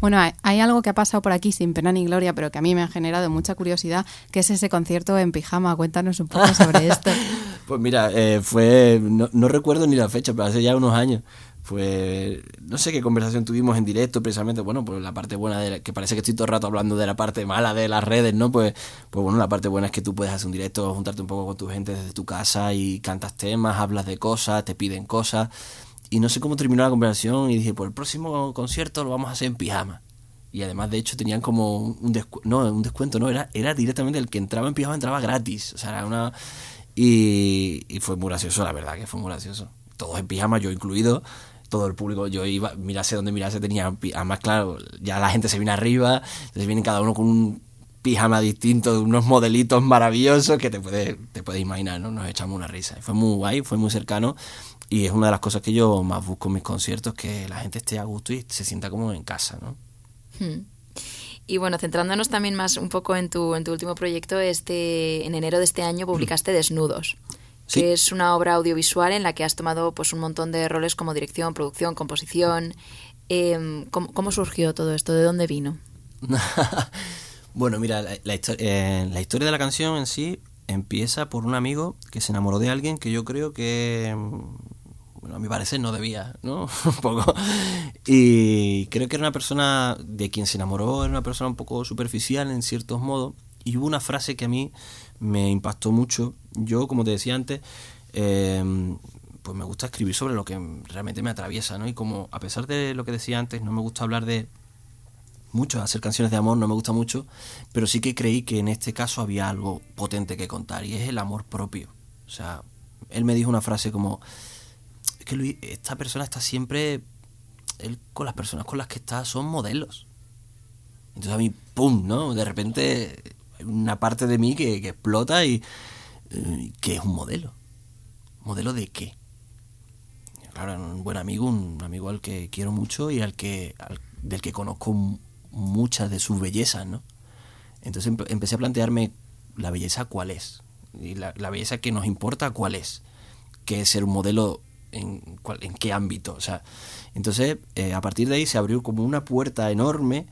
Bueno, hay, hay algo que ha pasado por aquí sin pena ni gloria, pero que a mí me ha generado mucha curiosidad, que es ese concierto en pijama. Cuéntanos un poco sobre esto. Pues mira, eh, fue, no, no recuerdo ni la fecha, pero hace ya unos años. Pues no sé qué conversación tuvimos en directo, precisamente, bueno, pues la parte buena de que parece que estoy todo el rato hablando de la parte mala de las redes, ¿no? Pues, pues bueno, la parte buena es que tú puedes hacer un directo, juntarte un poco con tu gente desde tu casa y cantas temas, hablas de cosas, te piden cosas. Y no sé cómo terminó la conversación y dije, pues el próximo concierto lo vamos a hacer en pijama. Y además, de hecho, tenían como un descuento, no, un descuento, no, era, era directamente el que entraba en pijama entraba gratis. O sea, era una... Y, y fue muy gracioso, la verdad, que fue muy gracioso. Todos en pijama, yo incluido, todo el público, yo iba, mirase donde mirase, tenía, además claro, ya la gente se viene arriba, entonces vienen cada uno con un pijama distinto, de unos modelitos maravillosos que te puedes, te puedes imaginar, ¿no? Nos echamos una risa. Fue muy guay, fue muy cercano y es una de las cosas que yo más busco en mis conciertos, que la gente esté a gusto y se sienta como en casa, ¿no? Hmm. Y bueno, centrándonos también más un poco en tu, en tu último proyecto, este, en enero de este año publicaste Desnudos, Sí. que es una obra audiovisual en la que has tomado pues un montón de roles como dirección, producción, composición. Em, ¿cómo, cómo surgió todo esto? ¿De dónde vino? bueno, mira, la, la eh, la historia de la canción en sí empieza por un amigo que se enamoró de alguien que yo creo que, mm, bueno, a mi parecer no debía, ¿no? un poco. Y creo que era una persona de quien se enamoró, era una persona un poco superficial en ciertos modos. Y hubo una frase que a mí me impactó mucho. Yo, como te decía antes, eh, pues me gusta escribir sobre lo que realmente me atraviesa, ¿no? Y como, a pesar de lo que decía antes, no me gusta hablar de mucho, hacer canciones de amor no me gusta mucho, pero sí que creí que en este caso había algo potente que contar y es el amor propio. O sea, él me dijo una frase como, es que Luis, esta persona está siempre, él con las personas con las que está son modelos. Entonces a mí, ¡pum!, ¿no? De repente una parte de mí que, explota y que es un modelo. ¿Modelo de qué? Claro, un buen amigo, un amigo al que quiero mucho y al que del que conozco muchas de sus bellezas, ¿no? Entonces empe- empecé a plantearme la belleza cuál es y la, belleza que nos importa cuál es, qué es ser un modelo en, en qué ámbito, o sea, entonces eh, a partir de ahí se abrió como una puerta enorme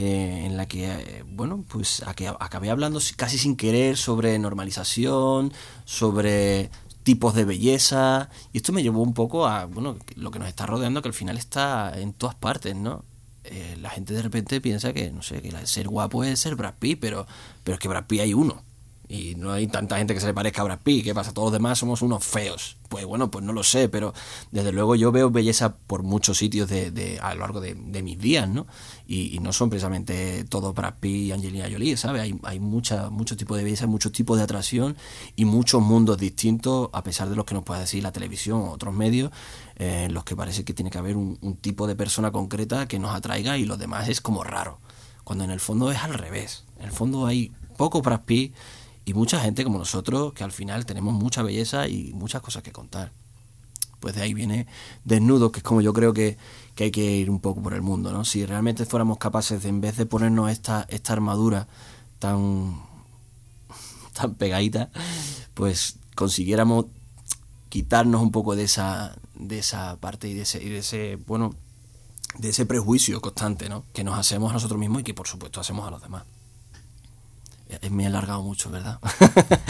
eh, en la que, eh, bueno, pues acabé hablando si- casi sin querer sobre normalización, sobre tipos de belleza, y esto me llevó un poco a, bueno, lo que nos está rodeando, que al final está en todas partes, ¿no? Eh, la gente de repente piensa que, no sé, que ser guapo es ser Brad Pitt, pero, pero es que Brad Pitt hay uno. Y no hay tanta gente que se le parezca a Brad Pitt. ¿Qué pasa? Todos los demás somos unos feos. Pues bueno, pues no lo sé, pero desde luego yo veo belleza por muchos sitios de, de- a lo largo de, mis días, ¿no? Y, no son precisamente todos Brad Pitt y Angelina Jolie, ¿sabes? Hay, hay mucha, muchos tipos de belleza, muchos tipos de atracción y muchos mundos distintos, a pesar de los que nos pueda decir la televisión o otros medios, eh, en los que parece que tiene que haber un, un tipo de persona concreta que nos atraiga y los demás es como raro. Cuando en el fondo es al revés. En el fondo hay poco Brad Pitt y mucha gente como nosotros que al final tenemos mucha belleza y muchas cosas que contar. Pues de ahí viene Desnudo, que es como yo creo que, que hay que ir un poco por el mundo, ¿no? Si realmente fuéramos capaces de, en vez de ponernos esta, esta armadura tan, tan pegadita, pues consiguiéramos quitarnos un poco de esa, de esa parte y de ese, y de ese, bueno, de ese prejuicio constante, ¿no? Que nos hacemos a nosotros mismos y que por supuesto hacemos a los demás. Eh, Me he alargado mucho, ¿verdad?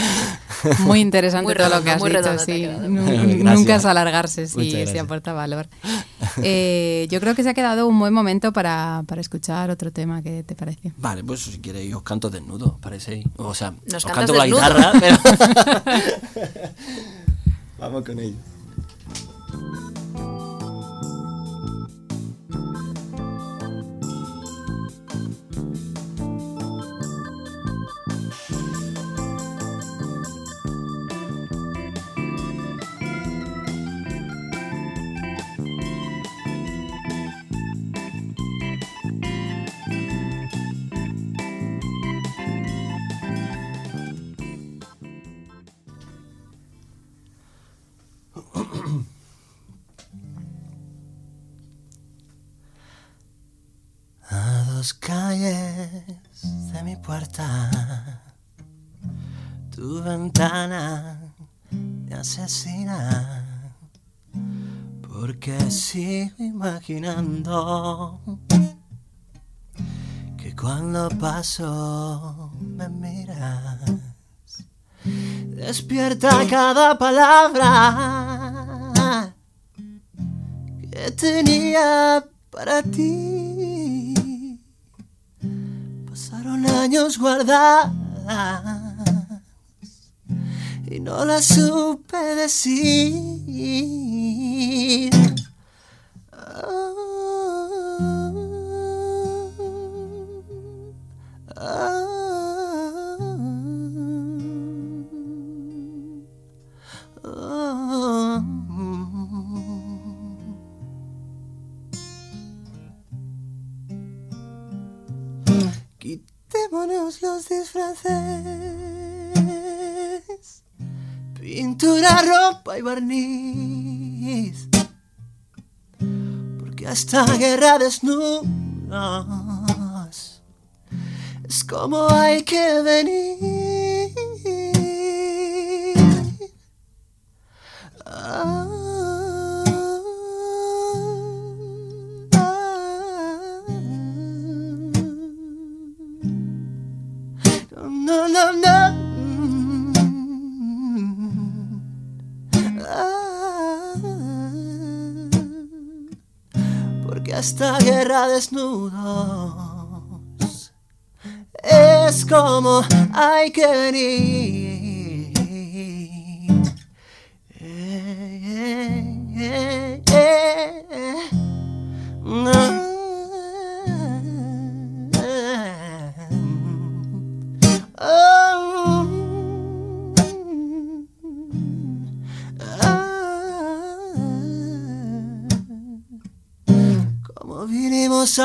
Muy interesante Muy todo lo que has dicho, redondo sí. Nunca es alargarse si, si aporta valor. Eh, yo creo que se ha quedado un buen momento para, para escuchar otro tema, ¿qué te parece? Vale, pues si queréis os canto desnudo, parecéis. O sea, Nos os canto con la guitarra, pero... Vamos con ello. Porque sigo imaginando que cuando paso me miras. Despierta cada palabra que tenía para ti. Pasaron años guardadas y no la supe decir. Oh, Quitémonos los disfraces Pintura, ropa y barniz. Porque esta guerra desnudas es como hay que venir. Esta guerra desnudos es como hay que venir.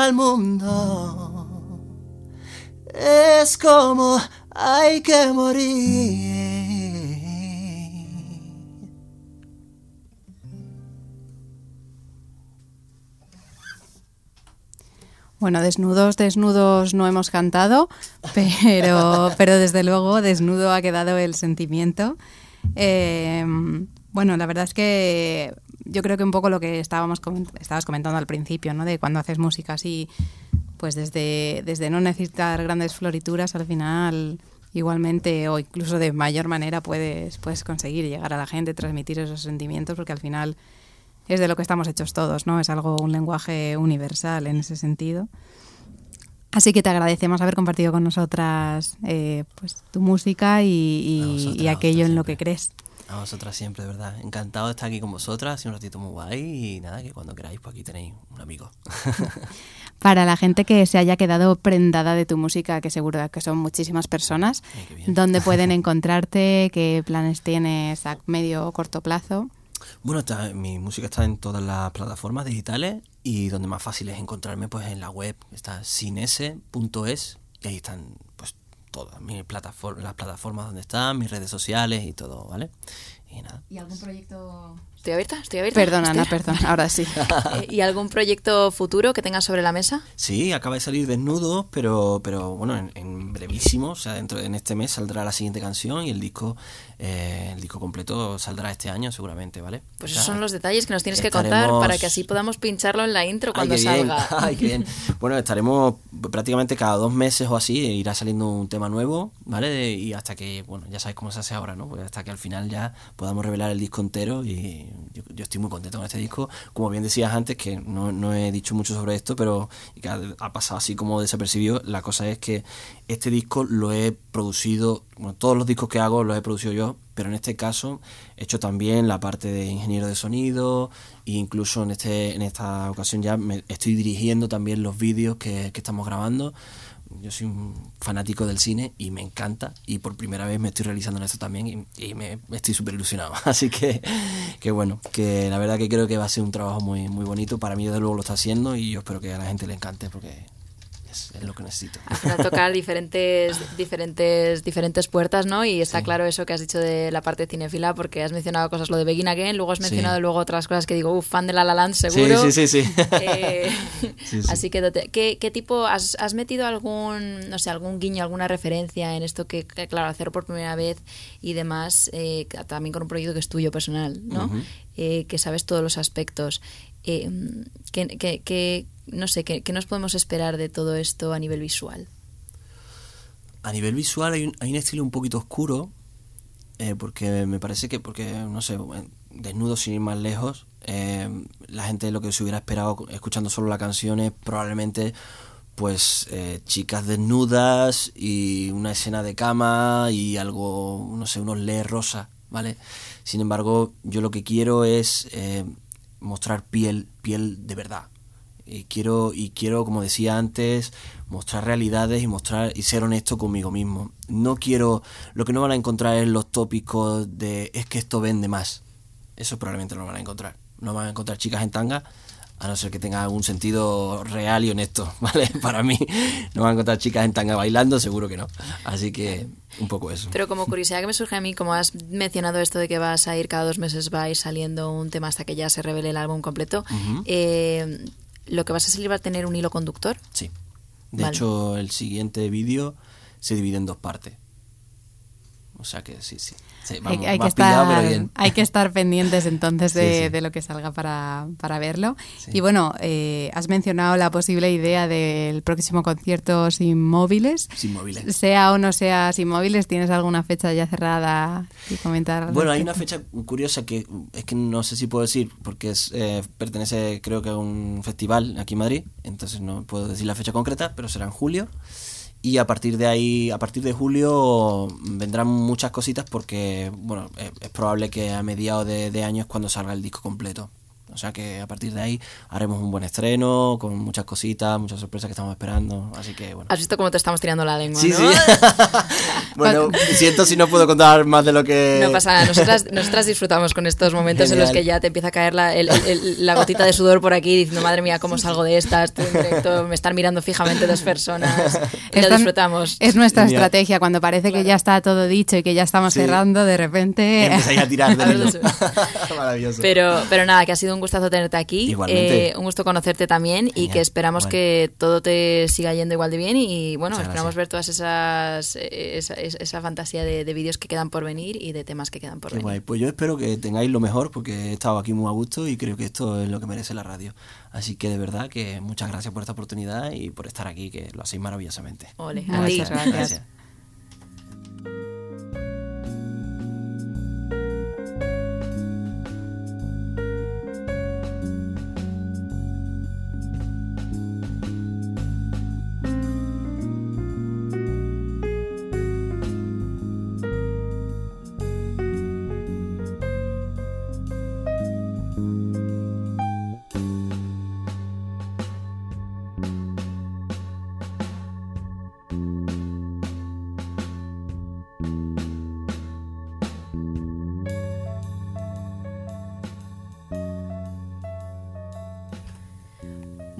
Al mundo, es como hay que morir. Bueno, desnudos, desnudos no hemos cantado, pero, pero desde luego desnudo ha quedado el sentimiento. Eh, bueno, la verdad es que yo creo que un poco lo que estábamos coment- estabas comentando al principio, ¿no? De cuando haces música así, pues desde, desde no necesitar grandes florituras, al final igualmente o incluso de mayor manera puedes, puedes conseguir llegar a la gente, transmitir esos sentimientos, porque al final es de lo que estamos hechos todos, ¿no? Es algo, un lenguaje universal en ese sentido. Así que te agradecemos haber compartido con nosotras eh, pues, tu música y, y- aquello en lo que crees. A vosotras siempre, de verdad. Encantado de estar aquí con vosotras. Un ratito muy guay. Y nada, que cuando queráis, pues aquí tenéis un amigo. Para la gente que se haya quedado prendada de tu música, que seguro que son muchísimas personas, Ay. ¿dónde pueden encontrarte? ¿Qué planes tienes a medio o corto plazo? Bueno, está- mi música está en todas las plataformas digitales y donde más fácil es encontrarme, pues en la web está sinese.es y ahí están, pues, todas mis plataformas, las plataformas donde están, mis redes sociales y todo, ¿vale? Y nada. ¿Y algún proyecto...? ¿Estoy abierta? ¿Estoy abierta? Perdona, Ana, ¿Estoy- perdón, ahora sí. Eh, ¿Y algún proyecto futuro que tengas sobre la mesa? Sí, acaba de salir desnudo, pero, pero bueno, en, en brevísimo, o sea, dentro en este mes saldrá la siguiente canción y el disco, eh, el disco completo saldrá este año seguramente, ¿vale? Pues O sea, esos son los detalles que nos tienes que contar para que así podamos pincharlo en la intro cuando Ay, qué bien. salga. Ay, qué bien. Bueno, estaremos prácticamente cada dos meses o así, irá saliendo un tema nuevo, ¿vale? De- y hasta que, bueno, ya sabéis cómo se hace ahora, ¿no? Pues hasta que al final ya podamos revelar el disco entero y yo, estoy muy contento con este disco. Como bien decías antes, que no, no he dicho mucho sobre esto, pero que ha, ha pasado así como desapercibido, la cosa es que este disco lo he producido, bueno, todos los discos que hago los he producido yo, pero en este caso he hecho también la parte de ingeniero de sonido e incluso en este en esta ocasión ya me estoy dirigiendo también los vídeos que, que estamos grabando yo soy un fanático del cine y me encanta y por primera vez me estoy realizando en esto también y, me estoy súper ilusionado. Así que, que bueno que la verdad que creo que va a ser un trabajo muy muy bonito. Para mí desde luego lo está haciendo y yo espero que a la gente le encante porque es, es lo que necesito Al final tocar diferentes, diferentes, diferentes puertas, ¿no? Y está Sí. claro eso que has dicho de la parte cinefila, porque has mencionado cosas, lo de Begin Again, luego has Sí. mencionado luego otras cosas que digo, uff, fan de La La Land seguro. Sí, sí, sí, sí. Eh, Sí, sí. Así que, ¿qué, qué tipo, has, has metido algún, no sé, algún guiño, alguna referencia en esto que, que, claro, hacer por primera vez y demás, eh, también con un proyecto que es tuyo personal, ¿no? Eh, que sabes todos los aspectos. Eh, ¿qué, qué- qué- no sé, ¿qué, qué nos podemos esperar de todo esto a nivel visual? A nivel visual hay un, hay un estilo un poquito oscuro, eh, porque me parece que, porque, no sé, desnudo sin ir más lejos, eh, la gente lo que se hubiera esperado escuchando solo la canción es probablemente, pues, eh, chicas desnudas y una escena de cama y algo, no sé, unos LED rosa, ¿vale? Sin embargo, yo lo que quiero es mostrar piel, piel de verdad. Y quiero, y quiero, como decía antes, mostrar realidades y mostrar y ser honesto conmigo mismo. No quiero, lo que no van a encontrar es los tópicos de es que esto vende más. Eso probablemente no lo van a encontrar. No van a encontrar chicas en tanga a no ser que tenga algún sentido real y honesto, ¿vale? Para mí, no van a encontrar chicas en tanga bailando, seguro que no. Así que un poco eso. Pero como curiosidad que me surge a mí, como has mencionado esto de que vas a ir cada dos meses, va a ir saliendo un tema hasta que ya se revele el álbum completo, eh, ¿lo que vas a salir va a tener un hilo conductor? Sí. De Vale. hecho, el siguiente vídeo se divide en dos partes. O sea que sí, sí. Sí, Hay, vamos, hay que pillado, estar, pero bien. hay que estar pendientes entonces de, Sí, sí. de lo que salga para, para verlo. Y bueno, eh, has mencionado la posible idea del próximo concierto sin móviles. Sin móviles. Sea o no sea sin móviles, ¿tienes alguna fecha ya cerrada y comentar? Bueno, hay una fecha curiosa que es que no sé si puedo decir porque es, eh, pertenece creo que a un festival aquí en Madrid, entonces no puedo decir la fecha concreta, pero será en julio. Y a partir de ahí, a partir de julio vendrán muchas cositas porque, bueno, es, probable que a mediados de, de año es cuando salga el disco completo. O sea que a partir de ahí haremos un buen estreno, con muchas cositas, muchas sorpresas que estamos esperando. Así que bueno. Has visto cómo te estamos tirando la lengua, Sí, ¿no? sí. bueno, siento si no puedo contar más de lo que... No pasa nada, nosotras, nosotras disfrutamos con estos momentos en los Genial. que ya te empieza a caer la, el- el- la gotita de sudor por aquí diciendo, madre mía, ¿cómo salgo de esta? Estoy en directo, me están mirando fijamente dos personas. Y lo disfrutamos. Es nuestra Genial. estrategia. Cuando parece que ya está todo dicho y que ya estamos Sí. cerrando, de repente. Empezáis a tirar hilo. Maravilloso. Pero, pero nada, que ha sido un gustazo tenerte aquí. Igualmente. Eh, un gusto conocerte también y que esperamos que todo te siga yendo igual de bien. Y bueno, Muchas esperamos gracias. ver todas esas eh, esa, fantasía de, de vídeos que quedan por venir y de temas que quedan por Qué venir. guay. Pues yo espero que tengáis lo mejor porque he estado aquí muy a gusto y creo que esto es lo que merece la radio. Así que de verdad que muchas gracias por esta oportunidad y por estar aquí, que lo hacéis maravillosamente. Ole, gracias.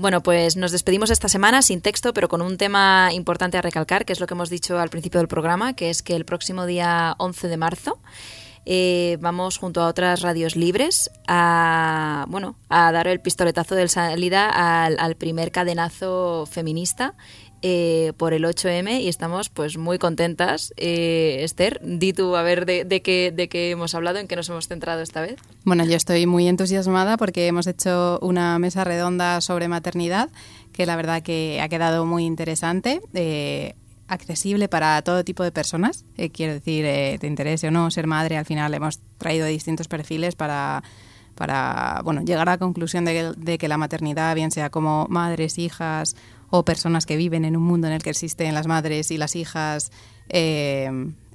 Bueno, pues nos despedimos esta semana sin texto, pero con un tema importante a recalcar, que es lo que hemos dicho al principio del programa, que es que el próximo día 11 de marzo eh, vamos junto a otras radios libres a bueno a dar el pistoletazo de salida al, al primer cadenazo feminista eh, por el 8M y estamos pues muy contentas. Eh, Esther, di tú a ver de, de qué, de qué hemos hablado, en qué nos hemos centrado esta vez. Bueno, yo estoy muy entusiasmada porque hemos hecho una mesa redonda sobre maternidad que la verdad que ha quedado muy interesante. eh, accesible para todo tipo de personas. Eh, quiero decir, eh, te interese o no ser madre, al final hemos traído distintos perfiles para, para bueno, llegar a la conclusión de que, de que la maternidad, bien sea como madres, hijas o personas que viven en un mundo en el que existen las madres y las hijas, eh,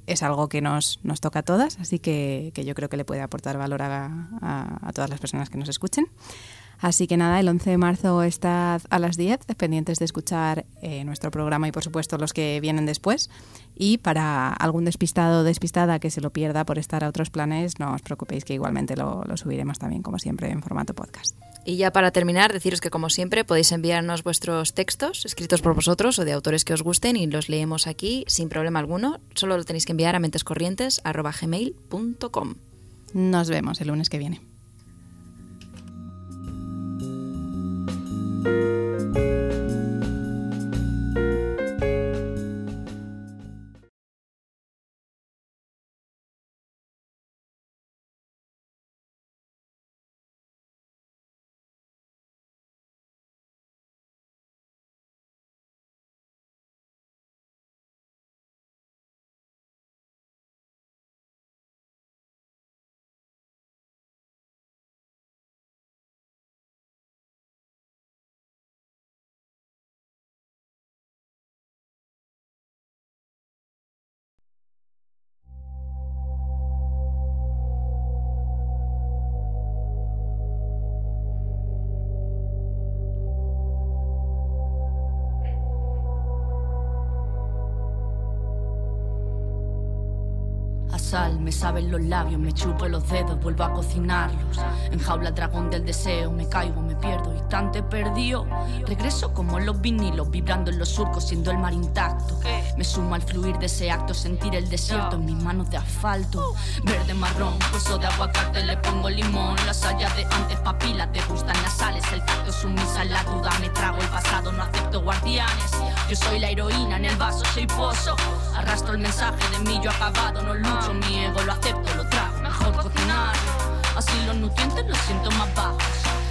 es algo que nos, nos toca a todas, así que, que yo creo que le puede aportar valor a, a- todas las personas que nos escuchen. Así que nada, el 11 de marzo estad a las 10, pendientes de escuchar eh, nuestro programa y por supuesto los que vienen después. Y para algún despistado o despistada que se lo pierda por estar a otros planes, no os preocupéis que igualmente lo, lo subiremos también como siempre en formato podcast. Y ya para terminar, deciros que como siempre podéis enviarnos vuestros textos escritos por vosotros o de autores que os gusten y los leemos aquí sin problema alguno. Solo lo tenéis que enviar a mentescorrientes.gmail.com. Nos vemos el lunes que viene. Me saben los labios, me chupo los dedos, vuelvo a cocinarlos. En jaula dragón del deseo, me caigo, me pierdo, instante perdido. Regreso como los vinilos, vibrando en los surcos, siendo el mar intacto. Me sumo al fluir de ese acto, sentir el desierto en mis manos de asfalto. Verde, marrón, hueso de aguacate, le pongo limón. Las hayas de antes, papilas, te gustan las sales. El tacto sumisa en la duda, me trago el pasado, no acepto guardianes. Yo soy la heroína, en el vaso soy pozo. Arrastro el mensaje de mí, yo acabado, no lucho, mi ego lo acepto, lo trago. Mejor cocinarlo, así los nutrientes los siento más bajos.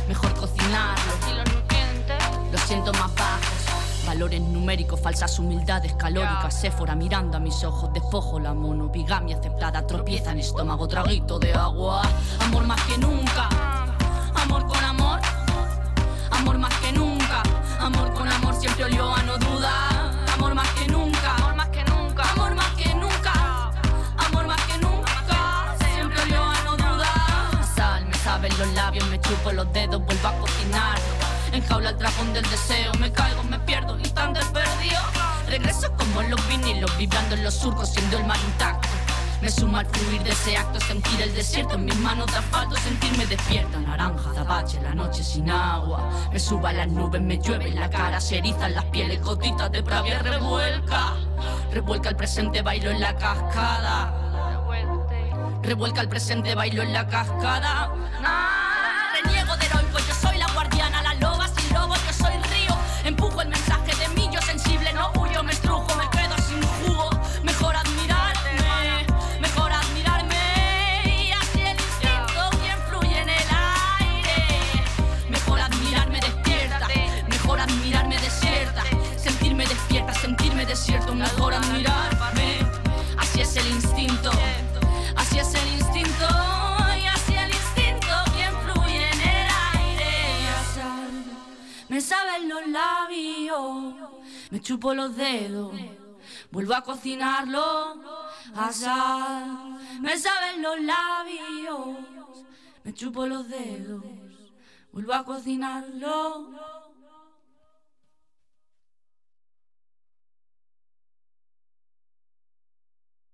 Mejor cocinarlo, así los nutrientes los siento más bajos. Valores numéricos, falsas humildades calóricas. Séfora mirando a mis ojos, despojo la monopigamia aceptada. Tropieza en estómago, traguito de agua. Amor más que nunca, amor con amor. Amor más que nunca, amor con amor siempre olió a no duda. Chupo los dedos, vuelvo a cocinarlo. Enjaula el dragón del deseo, me caigo, me pierdo, instante perdido. Regreso como los vinilos, vibrando en los surcos, siendo el mar intacto. Me sumo al fluir de ese acto, sentir el desierto en mis manos de asfalto, sentirme despierta. Naranja, azabache, la noche sin agua. Me suba a las nubes, me llueve en la cara, se erizan las pieles, gotitas de pravia revuelca. Revuelca el presente, bailo en la cascada. Revuelca el presente, bailo en la cascada. Ah, labios, me chupo los dedos. Vuelvo a cocinarlo a. Me saben los labios, me chupo los dedos. Vuelvo a cocinarlo